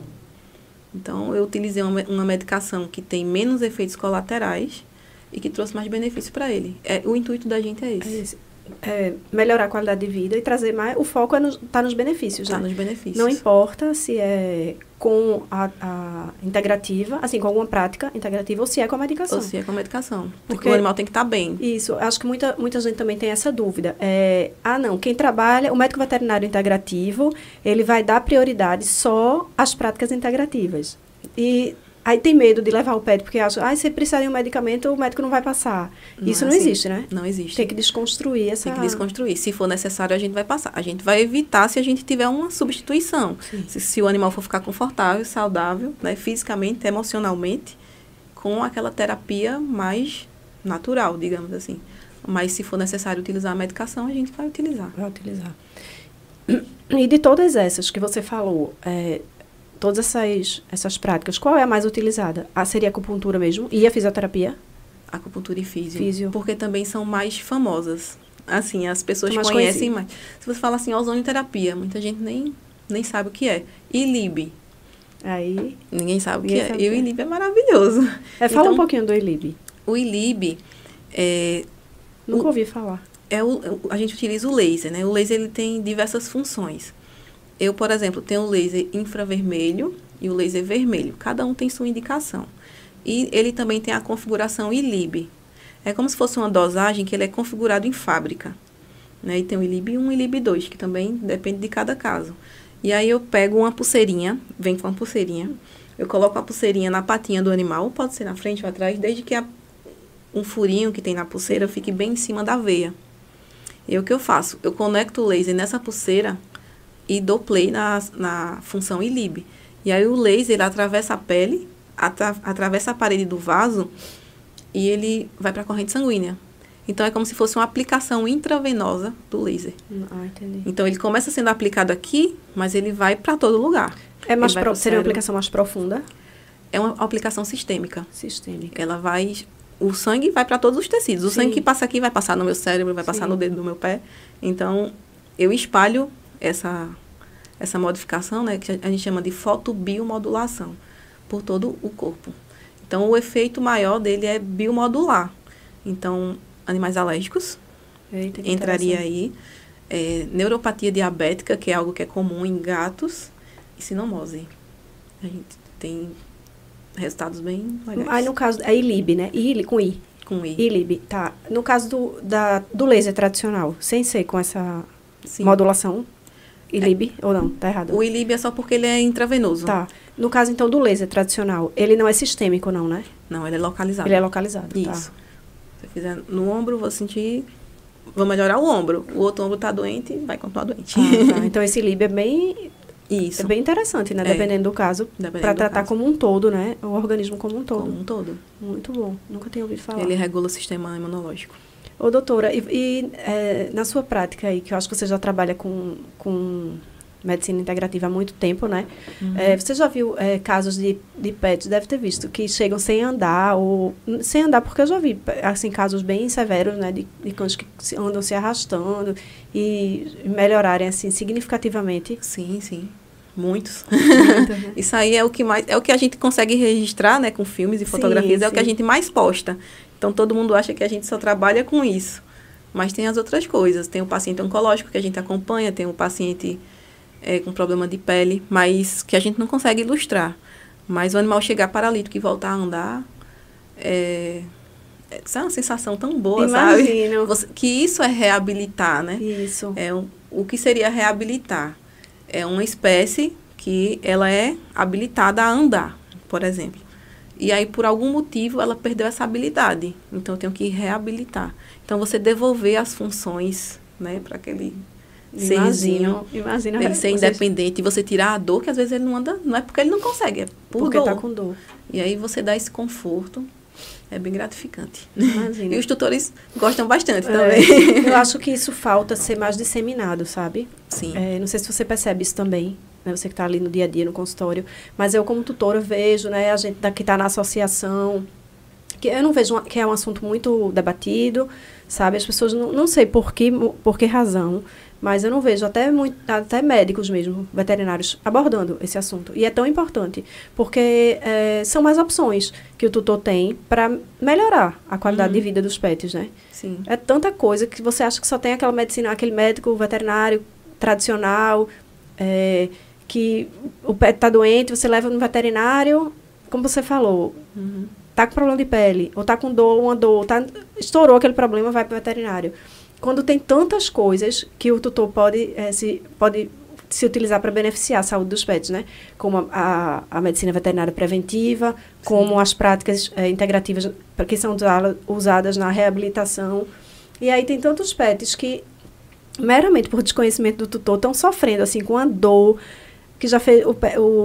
Então, eu utilizei uma, uma medicação que tem menos efeitos colaterais e que trouxe mais benefício para ele. É, o intuito da gente é É esse. É, melhorar a qualidade de vida e trazer mais. O foco é nos, tá nos benefícios, Está né? nos benefícios. Não importa se é com a, a integrativa, assim, com alguma prática integrativa, ou se é com a medicação. Ou se é com a medicação. Porque, Porque- o animal tem que estar bem. Isso, acho que muita, muita gente também tem essa dúvida. É, ah, não, quem trabalha, o médico veterinário integrativo, ele vai dar prioridade só às práticas integrativas. E aí tem medo de levar o pet, porque acha, ah, se precisar de um medicamento, o médico não vai passar. Não Isso é não assim. existe, né? Não existe. Tem que desconstruir essa... Tem que desconstruir. Se for necessário, a gente vai passar. A gente vai evitar se a gente tiver uma substituição. Se, se o animal for ficar confortável, saudável, né, fisicamente, emocionalmente, com aquela terapia mais natural, digamos assim. Mas se for necessário utilizar a medicação, a gente vai utilizar. Vai utilizar. E de todas essas que você falou, é, todas essas, essas práticas, qual é a mais utilizada? A seria a acupuntura mesmo? E a fisioterapia? Acupuntura e físio. Físio. Porque também são mais famosas. Assim, as pessoas Mais conhecem conhecido. mais. Se você fala assim, ozonioterapia, muita gente nem, nem sabe o que é. E LIB, Aí. ninguém sabe o que é. E o que é. ILIB é maravilhoso. É, fala um Então- pouquinho do ILIB. O ILIB é, Nunca O- ouvi falar. é o- a gente utiliza o laser, né? O laser ele tem diversas funções. Eu, por exemplo, tenho o laser infravermelho e o laser vermelho. Cada um tem sua indicação. E ele também tem a configuração ILIB. É como se fosse uma dosagem que ele é configurado em fábrica. Né? E tem o ILIB 1 e ILIB 2, que também depende de cada caso. E aí eu pego uma pulseirinha, vem com uma pulseirinha, eu coloco a pulseirinha na patinha do animal, pode ser na frente ou atrás, desde que a, um furinho que tem na pulseira fique bem em cima da veia. E o que eu faço? Eu conecto o laser nessa pulseira e dou play na, na função ILIB. E aí o laser atravessa a pele, atra, atravessa a parede do vaso e ele vai para a corrente sanguínea. Então é como se fosse uma aplicação intravenosa do laser. Ah, entendi. Então ele começa sendo aplicado aqui, mas ele vai para todo lugar. É mais pro- pro seria uma aplicação mais profunda? É uma aplicação sistêmica. Sistêmica. Ela vai. O sangue vai para todos os tecidos. O Sim. sangue que passa aqui vai passar no meu cérebro, vai passar Sim. no dedo do meu pé. Então, eu espalho essa, essa modificação, né, que a gente chama de fotobiomodulação, por todo o corpo. Então, o efeito maior dele é biomodular. Então, animais alérgicos Eita, entraria aí. É, neuropatia diabética, que é algo que é comum em gatos, e sinomose. A gente tem resultados bem legais Aí no caso, é ILIB, né? ILI, com I. com I. ILIB, tá. No caso do, da, do laser tradicional, sem ser com essa Sim. modulação, ILIB, ou não? Tá errado. O ILIB é só porque ele é intravenoso. Tá. No caso, então, do laser tradicional, ele não é sistêmico, não, né? Não, ele é localizado. Ele é localizado, tá. Isso. Se eu fizer no ombro, vou sentir... Vou melhorar o ombro. O outro ombro tá doente, vai continuar doente. Ah, tá. Então, esse ILIB é bem, Isso. é bem interessante, né? É. Dependendo do caso, para tratar caso. como um todo, né? O organismo como um todo. Como um todo. Muito bom. Nunca tinha ouvido falar. Ele regula o sistema imunológico. Ô, doutora, e, e, é, na sua prática aí, que eu acho que você já trabalha com, com medicina integrativa há muito tempo, né? Uhum. É, você já viu é, casos de, de pets, deve ter visto, que chegam sem andar, ou sem andar, porque eu já vi, assim, casos bem severos, né? De, de cães que andam se arrastando e melhorarem, assim, significativamente. Sim, sim. Muitos. né? Isso aí é o que mais, é o que a gente consegue registrar, né, com filmes e Sim, fotografias, é o que a sim. gente mais posta. Então todo mundo acha que a gente só trabalha com isso. Mas tem as outras coisas. Tem o paciente oncológico que a gente acompanha, tem o paciente é, com problema de pele, mas que a gente não consegue ilustrar. Mas o animal chegar paralítico e voltar a andar, é, é, isso é uma sensação tão boa, sabe? Imagino. Você- que isso é reabilitar, né? Isso. É um, o que seria reabilitar? É uma espécie que ela é habilitada a andar, por exemplo. E aí, por algum motivo, ela perdeu essa habilidade. Então, eu tenho que reabilitar. Então, você devolver as funções, né, para aquele serzinho. Imagino. Ele ser vocês- independente e você tirar a dor, que às vezes ele não anda, não é porque ele não consegue, é por Porque dor. tá com dor. E aí você dá esse conforto, é bem gratificante. Imagino. E os tutores gostam bastante É, também. eu acho que isso falta ser mais disseminado, sabe? Sim. É, não sei se você percebe isso também, né? Você que está ali no dia a dia, no consultório. Mas eu, como tutora, vejo, né? A gente que está na associação, que eu não vejo uma- que é um assunto muito debatido, sabe? As pessoas, não, não sei por que, por que razão, mas eu não vejo até, muito, até médicos mesmo, veterinários, abordando esse assunto. E é tão importante, porque é, são mais opções que o tutor tem para melhorar a qualidade de vida dos pets, né? Sim. É tanta coisa que você acha que só tem aquela medicina, aquele médico veterinário tradicional, é, que o pet está doente, você leva no veterinário, como você falou, Uhum. tá com problema de pele, ou tá com dor, uma dor, tá, estourou aquele problema, vai para o veterinário. Quando tem tantas coisas que o tutor pode, eh, se, pode se utilizar para beneficiar a saúde dos pets, né? Como a, a, a medicina veterinária preventiva, como as práticas eh, integrativas que são usadas na reabilitação. E aí tem tantos pets que, meramente por desconhecimento do tutor, estão sofrendo assim com a dor, que já fez, o,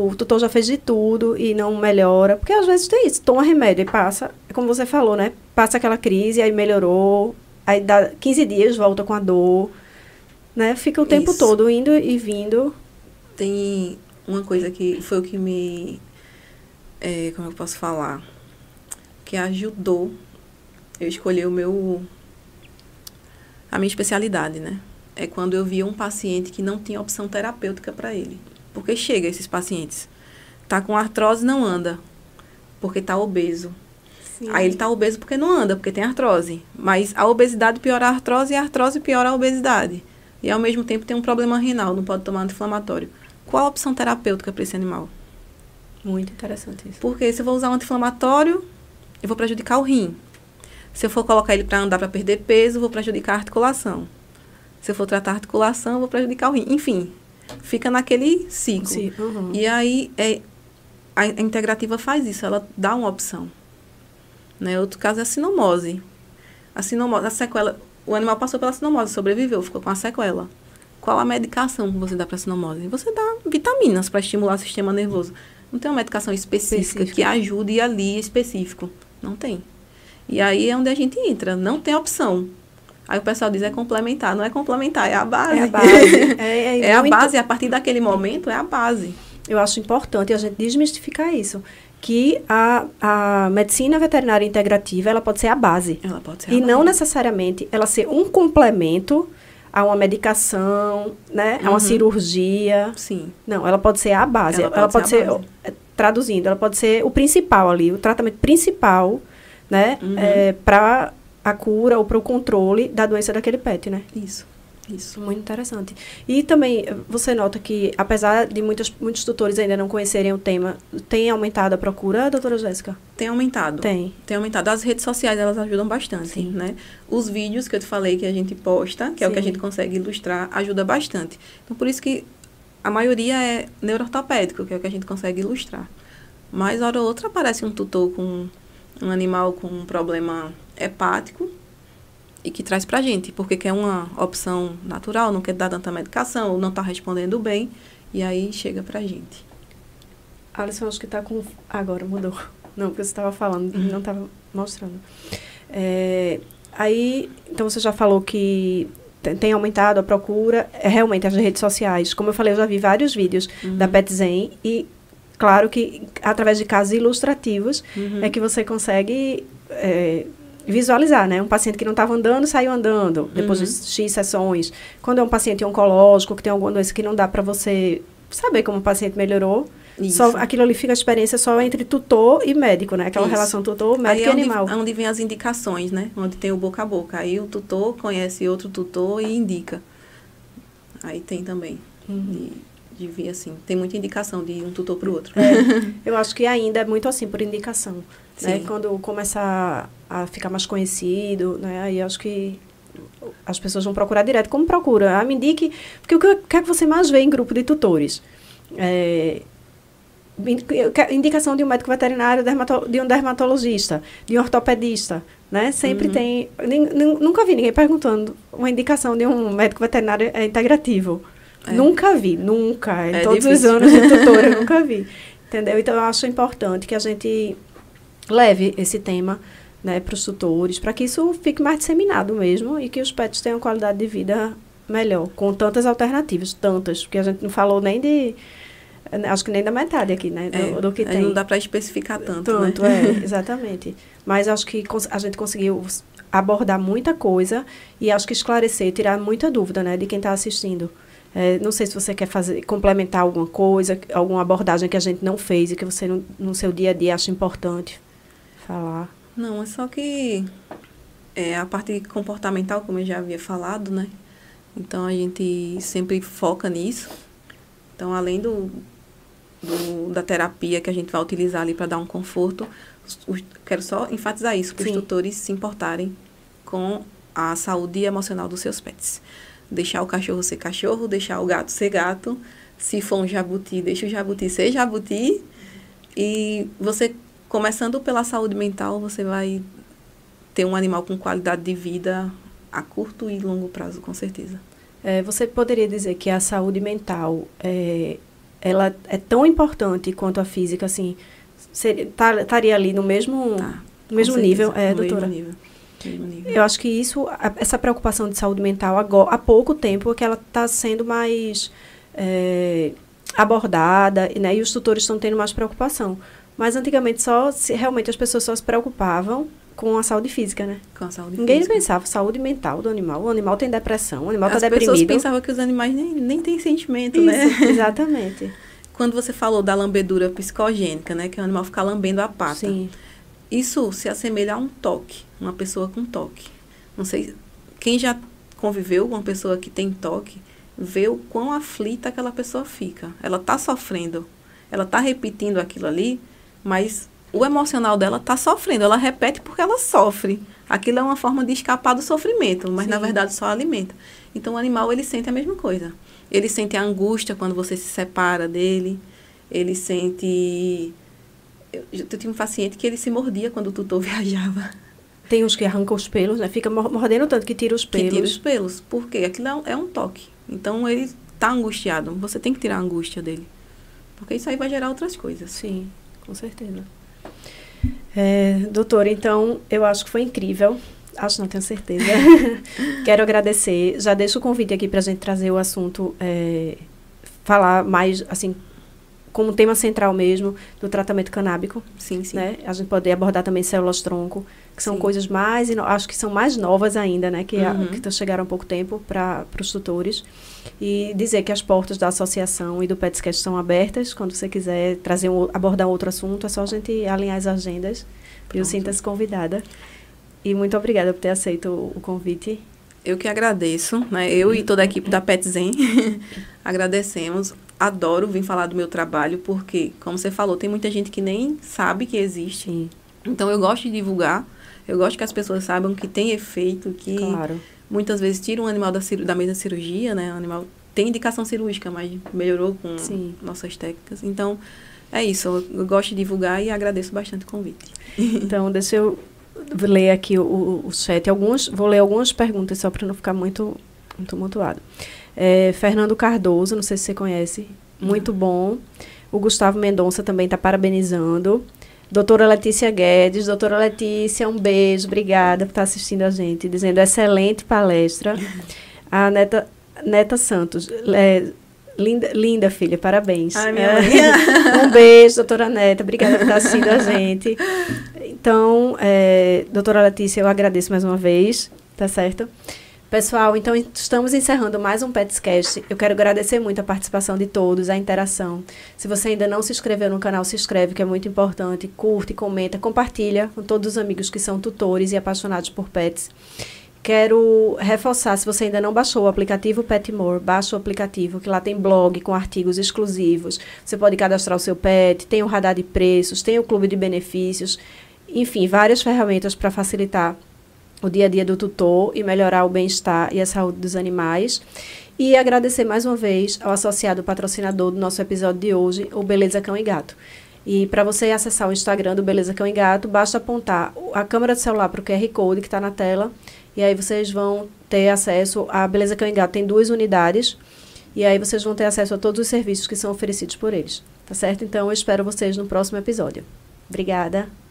o tutor já fez de tudo e não melhora. Porque às vezes tem isso, toma remédio e passa, é como você falou, né? Passa aquela crise, aí melhorou, aí dá 15 dias, volta com a dor, né? Fica o tempo Isso. todo indo e vindo. Tem uma coisa que foi o que me. é, como eu posso falar? Que ajudou eu escolher o meu. a minha especialidade, né? É quando eu via um paciente que não tinha opção terapêutica para ele. Porque chega esses pacientes. Tá com artrose, não anda. Porque tá obeso. Aí ele tá obeso porque não anda, porque tem artrose. Mas a obesidade piora a artrose e a artrose piora a obesidade. E ao mesmo tempo tem um problema renal, não pode tomar anti-inflamatório. Qual a opção terapêutica para esse animal? Muito interessante isso. Porque se eu vou usar um anti-inflamatório, eu vou prejudicar o rim. Se eu for colocar ele para andar para perder peso, eu vou prejudicar a articulação. Se eu for tratar a articulação, eu vou prejudicar o rim. Enfim, fica naquele ciclo. Sim, uhum. E aí é, a integrativa faz isso, ela dá uma opção. Né? Outro caso é a sinomose. A sinomose, a sequela, o animal passou pela sinomose, sobreviveu, ficou com a sequela. Qual a medicação que você dá para sinomose? Você dá vitaminas para estimular o sistema nervoso. Não tem uma medicação específica, que ajude ali específico. Não tem. E aí é onde a gente entra, não tem opção. Aí o pessoal diz é complementar, não é complementar, é a base. É a base. É, É a muito- base, a partir daquele momento é a base. Eu acho importante a gente desmistificar isso. Que a, a medicina veterinária integrativa, ela pode ser a base. Ela pode ser a E não base. necessariamente ela ser um complemento a uma medicação, né? A uma Uhum. cirurgia. Sim. Não, ela pode ser a base. Ela Ela, pode pode ser eh, traduzindo, ela pode ser o principal ali, o tratamento principal, né? Uhum. para a cura ou para o controle da doença daquele pet, né? Isso. Isso. Muito interessante. E também, eh, você nota que, apesar de muitos, muitos tutores ainda não conhecerem o tema, tem aumentado a procura, doutora Jéssica? Tem aumentado. Tem. Tem aumentado. As redes sociais, elas ajudam bastante, Sim. né? Os vídeos que eu te falei que a gente posta, que é o que a Sim. gente consegue ilustrar, ajuda bastante. Então, por isso que a maioria é neuroortopédico, que é o que a gente consegue ilustrar. Mas, hora ou outra, aparece um tutor com um animal com um problema hepático e que traz pra gente, porque quer uma opção natural, não quer dar tanta medicação, ou não tá respondendo bem, e aí chega pra gente. Alisson, acho que tá com. Agora mudou. Não, porque você estava falando, Uhum. não estava mostrando. É, aí, então você já falou que te- tem aumentado a procura, é, realmente as redes sociais. Como eu falei, eu já vi vários vídeos da PetZen e, claro que através de casos ilustrativos Uhum. é que você consegue é, visualizar, né? Um paciente que não estava andando, saiu andando depois Uhum. de X sessões. Quando é um paciente oncológico, que tem alguma doença que não dá para você saber como o paciente melhorou, Isso. só, aquilo ali fica a experiência só entre tutor e médico, né? Aquela Isso. relação tutor, médico é e onde, animal. é onde vem as indicações, né? Onde tem o boca a boca. Aí o tutor conhece outro tutor e indica. Aí tem também. Uhum. De, de vir assim. Tem muita indicação de um tutor para o outro. Eu acho que ainda é muito assim, por indicação. Né? Quando começar a ficar mais conhecido, né? Aí acho que as pessoas vão procurar direto. Como procura? Ah, me indique... Porque o que, que é que você mais vê em grupo de tutores? É, in- indicação de um médico veterinário, de um dermatologista, de um ortopedista, né? Sempre Uhum. tem... Nunca vi ninguém perguntando uma indicação de um médico veterinário é, integrativo. É. Nunca vi, nunca. Em É todos os difícil. anos de tutora, eu nunca vi. Entendeu? Então, eu acho importante que a gente leve esse tema né, para os tutores, para que isso fique mais disseminado mesmo e que os pets tenham qualidade de vida melhor, com tantas alternativas, tantas, porque a gente não falou nem de. Acho que nem da metade aqui, né? Do, É, do que aí tem. Não dá para especificar tanto, Tanto, né? é, exatamente. Mas acho que a gente conseguiu abordar muita coisa e acho que esclarecer, tirar muita dúvida, né, de quem está assistindo. É, não sei se você quer fazer, complementar alguma coisa, alguma abordagem que a gente não fez e que você no, no seu dia a dia acha importante falar. Não, é só que é, a parte comportamental, como eu já havia falado, né? Então a gente sempre foca nisso. Então, além do, do- da terapia que a gente vai utilizar ali para dar um conforto, os- quero só enfatizar isso, para os tutores se importarem com a saúde emocional dos seus pets. Deixar o cachorro ser cachorro, deixar o gato ser gato. Se for um jabuti, deixa o jabuti ser jabuti. E você, começando pela saúde mental, você vai ter um animal com qualidade de vida a curto e longo prazo, com certeza. É, você poderia dizer que a saúde mental é, ela é tão importante quanto a física, assim, tá- estaria ali no mesmo, Tá, no mesmo nível, é, no mesmo doutora? nível. Eu acho que isso, essa preocupação de saúde mental, agora, há pouco tempo, é que ela está sendo mais é, abordada, né? E os tutores estão tendo mais preocupação. Mas antigamente só se, realmente as pessoas só se preocupavam com a saúde física, né? Com a saúde Ninguém física. pensava saúde mental do animal. O animal tem depressão, o animal está As deprimido. pessoas pensavam que os animais nem, nem têm sentimento, Isso, né? Exatamente. Quando você falou da lambedura psicogênica, né? Que o animal ficar lambendo a pata. Sim. Isso se assemelha a um toque, uma pessoa com toque. Não sei, quem já conviveu com uma pessoa que tem toque, vê o quão aflita aquela pessoa fica. Ela está sofrendo, ela está repetindo aquilo ali, mas o emocional dela está sofrendo. Ela repete porque ela sofre. Aquilo é uma forma de escapar do sofrimento, mas na Sim. verdade só alimenta. Então o animal ele sente a mesma coisa. Ele sente a angústia quando você se separa dele. Ele sente eu, eu tive um paciente que ele se mordia quando o tutor viajava. Tem uns que arrancam os pelos, né? Fica mor- mordendo tanto que tira os Que pelos. tira os pelos. Por quê? Aquilo é um, é toque. Então ele tá angustiado. Você tem que tirar a angústia dele. Porque isso aí vai gerar outras coisas. Sim, com certeza. É, doutora, então, eu acho que foi incrível. Acho, não tenho certeza. Quero agradecer. Já deixo o convite aqui para a gente trazer o assunto, é, falar mais, assim, como tema central mesmo, do tratamento canábico. Sim, sim. Né? A gente pode abordar também células-tronco, que são Sim. coisas mais, acho que são mais novas ainda, né? Que, a- Uhum. que chegaram há pouco tempo para os tutores. E dizer que as portas da associação e do PETSCast estão abertas. Quando você quiser trazer um, abordar outro assunto, é só a gente alinhar as agendas. E eu Pronto. sinta-se convidada. E muito obrigada por ter aceito o, o convite. Eu que agradeço, né? Eu e toda a equipe da PetZen agradecemos. Adoro vir falar do meu trabalho, porque, como você falou, tem muita gente que nem sabe que existe. Sim, Então, eu gosto de divulgar. Eu gosto que as pessoas saibam que tem efeito, que claro. muitas vezes tira um animal da, da mesa de cirurgia, né? O animal tem indicação cirúrgica, mas melhorou com Sim. nossas técnicas. Então, é isso. Eu, gosto de divulgar e agradeço bastante o convite. Então, deixa eu ler aqui o, o, chat. Algumas, vou ler algumas perguntas só para não ficar muito, muito tumultuado. É, Fernando Cardoso, não sei se você conhece, muito bom. O Gustavo Mendonça também está parabenizando. Doutora Letícia Guedes, doutora Letícia, um beijo, obrigada por estar assistindo a gente, dizendo excelente palestra. A Neta, Neta Santos, é, linda, linda filha, parabéns. Ai, minha É, um beijo, doutora Neta, obrigada por estar assistindo a gente. Então, é, doutora Letícia, eu agradeço mais uma vez, tá certo? Pessoal, então estamos encerrando mais um Petscast. Eu quero agradecer muito a participação de todos, a interação. Se você ainda não se inscreveu no canal, se inscreve, que é muito importante. Curte, comenta, compartilha com todos os amigos que são tutores e apaixonados por pets. Quero reforçar, se você ainda não baixou o aplicativo Petmore, baixa o aplicativo, que lá tem blog com artigos exclusivos. Você pode cadastrar o seu pet, tem o radar de preços, tem o clube de benefícios, enfim, várias ferramentas para facilitar o dia a dia do tutor e melhorar o bem-estar e a saúde dos animais. E agradecer mais uma vez ao associado patrocinador do nosso episódio de hoje, o Beleza Cão e Gato. E para você acessar o Instagram do Beleza Cão e Gato, basta apontar a câmera do celular para o QR Code que está na tela. E aí vocês vão ter acesso a Beleza Cão e Gato. Tem duas unidades. E aí vocês vão ter acesso a todos os serviços que são oferecidos por eles. Tá certo? Então eu espero vocês no próximo episódio. Obrigada.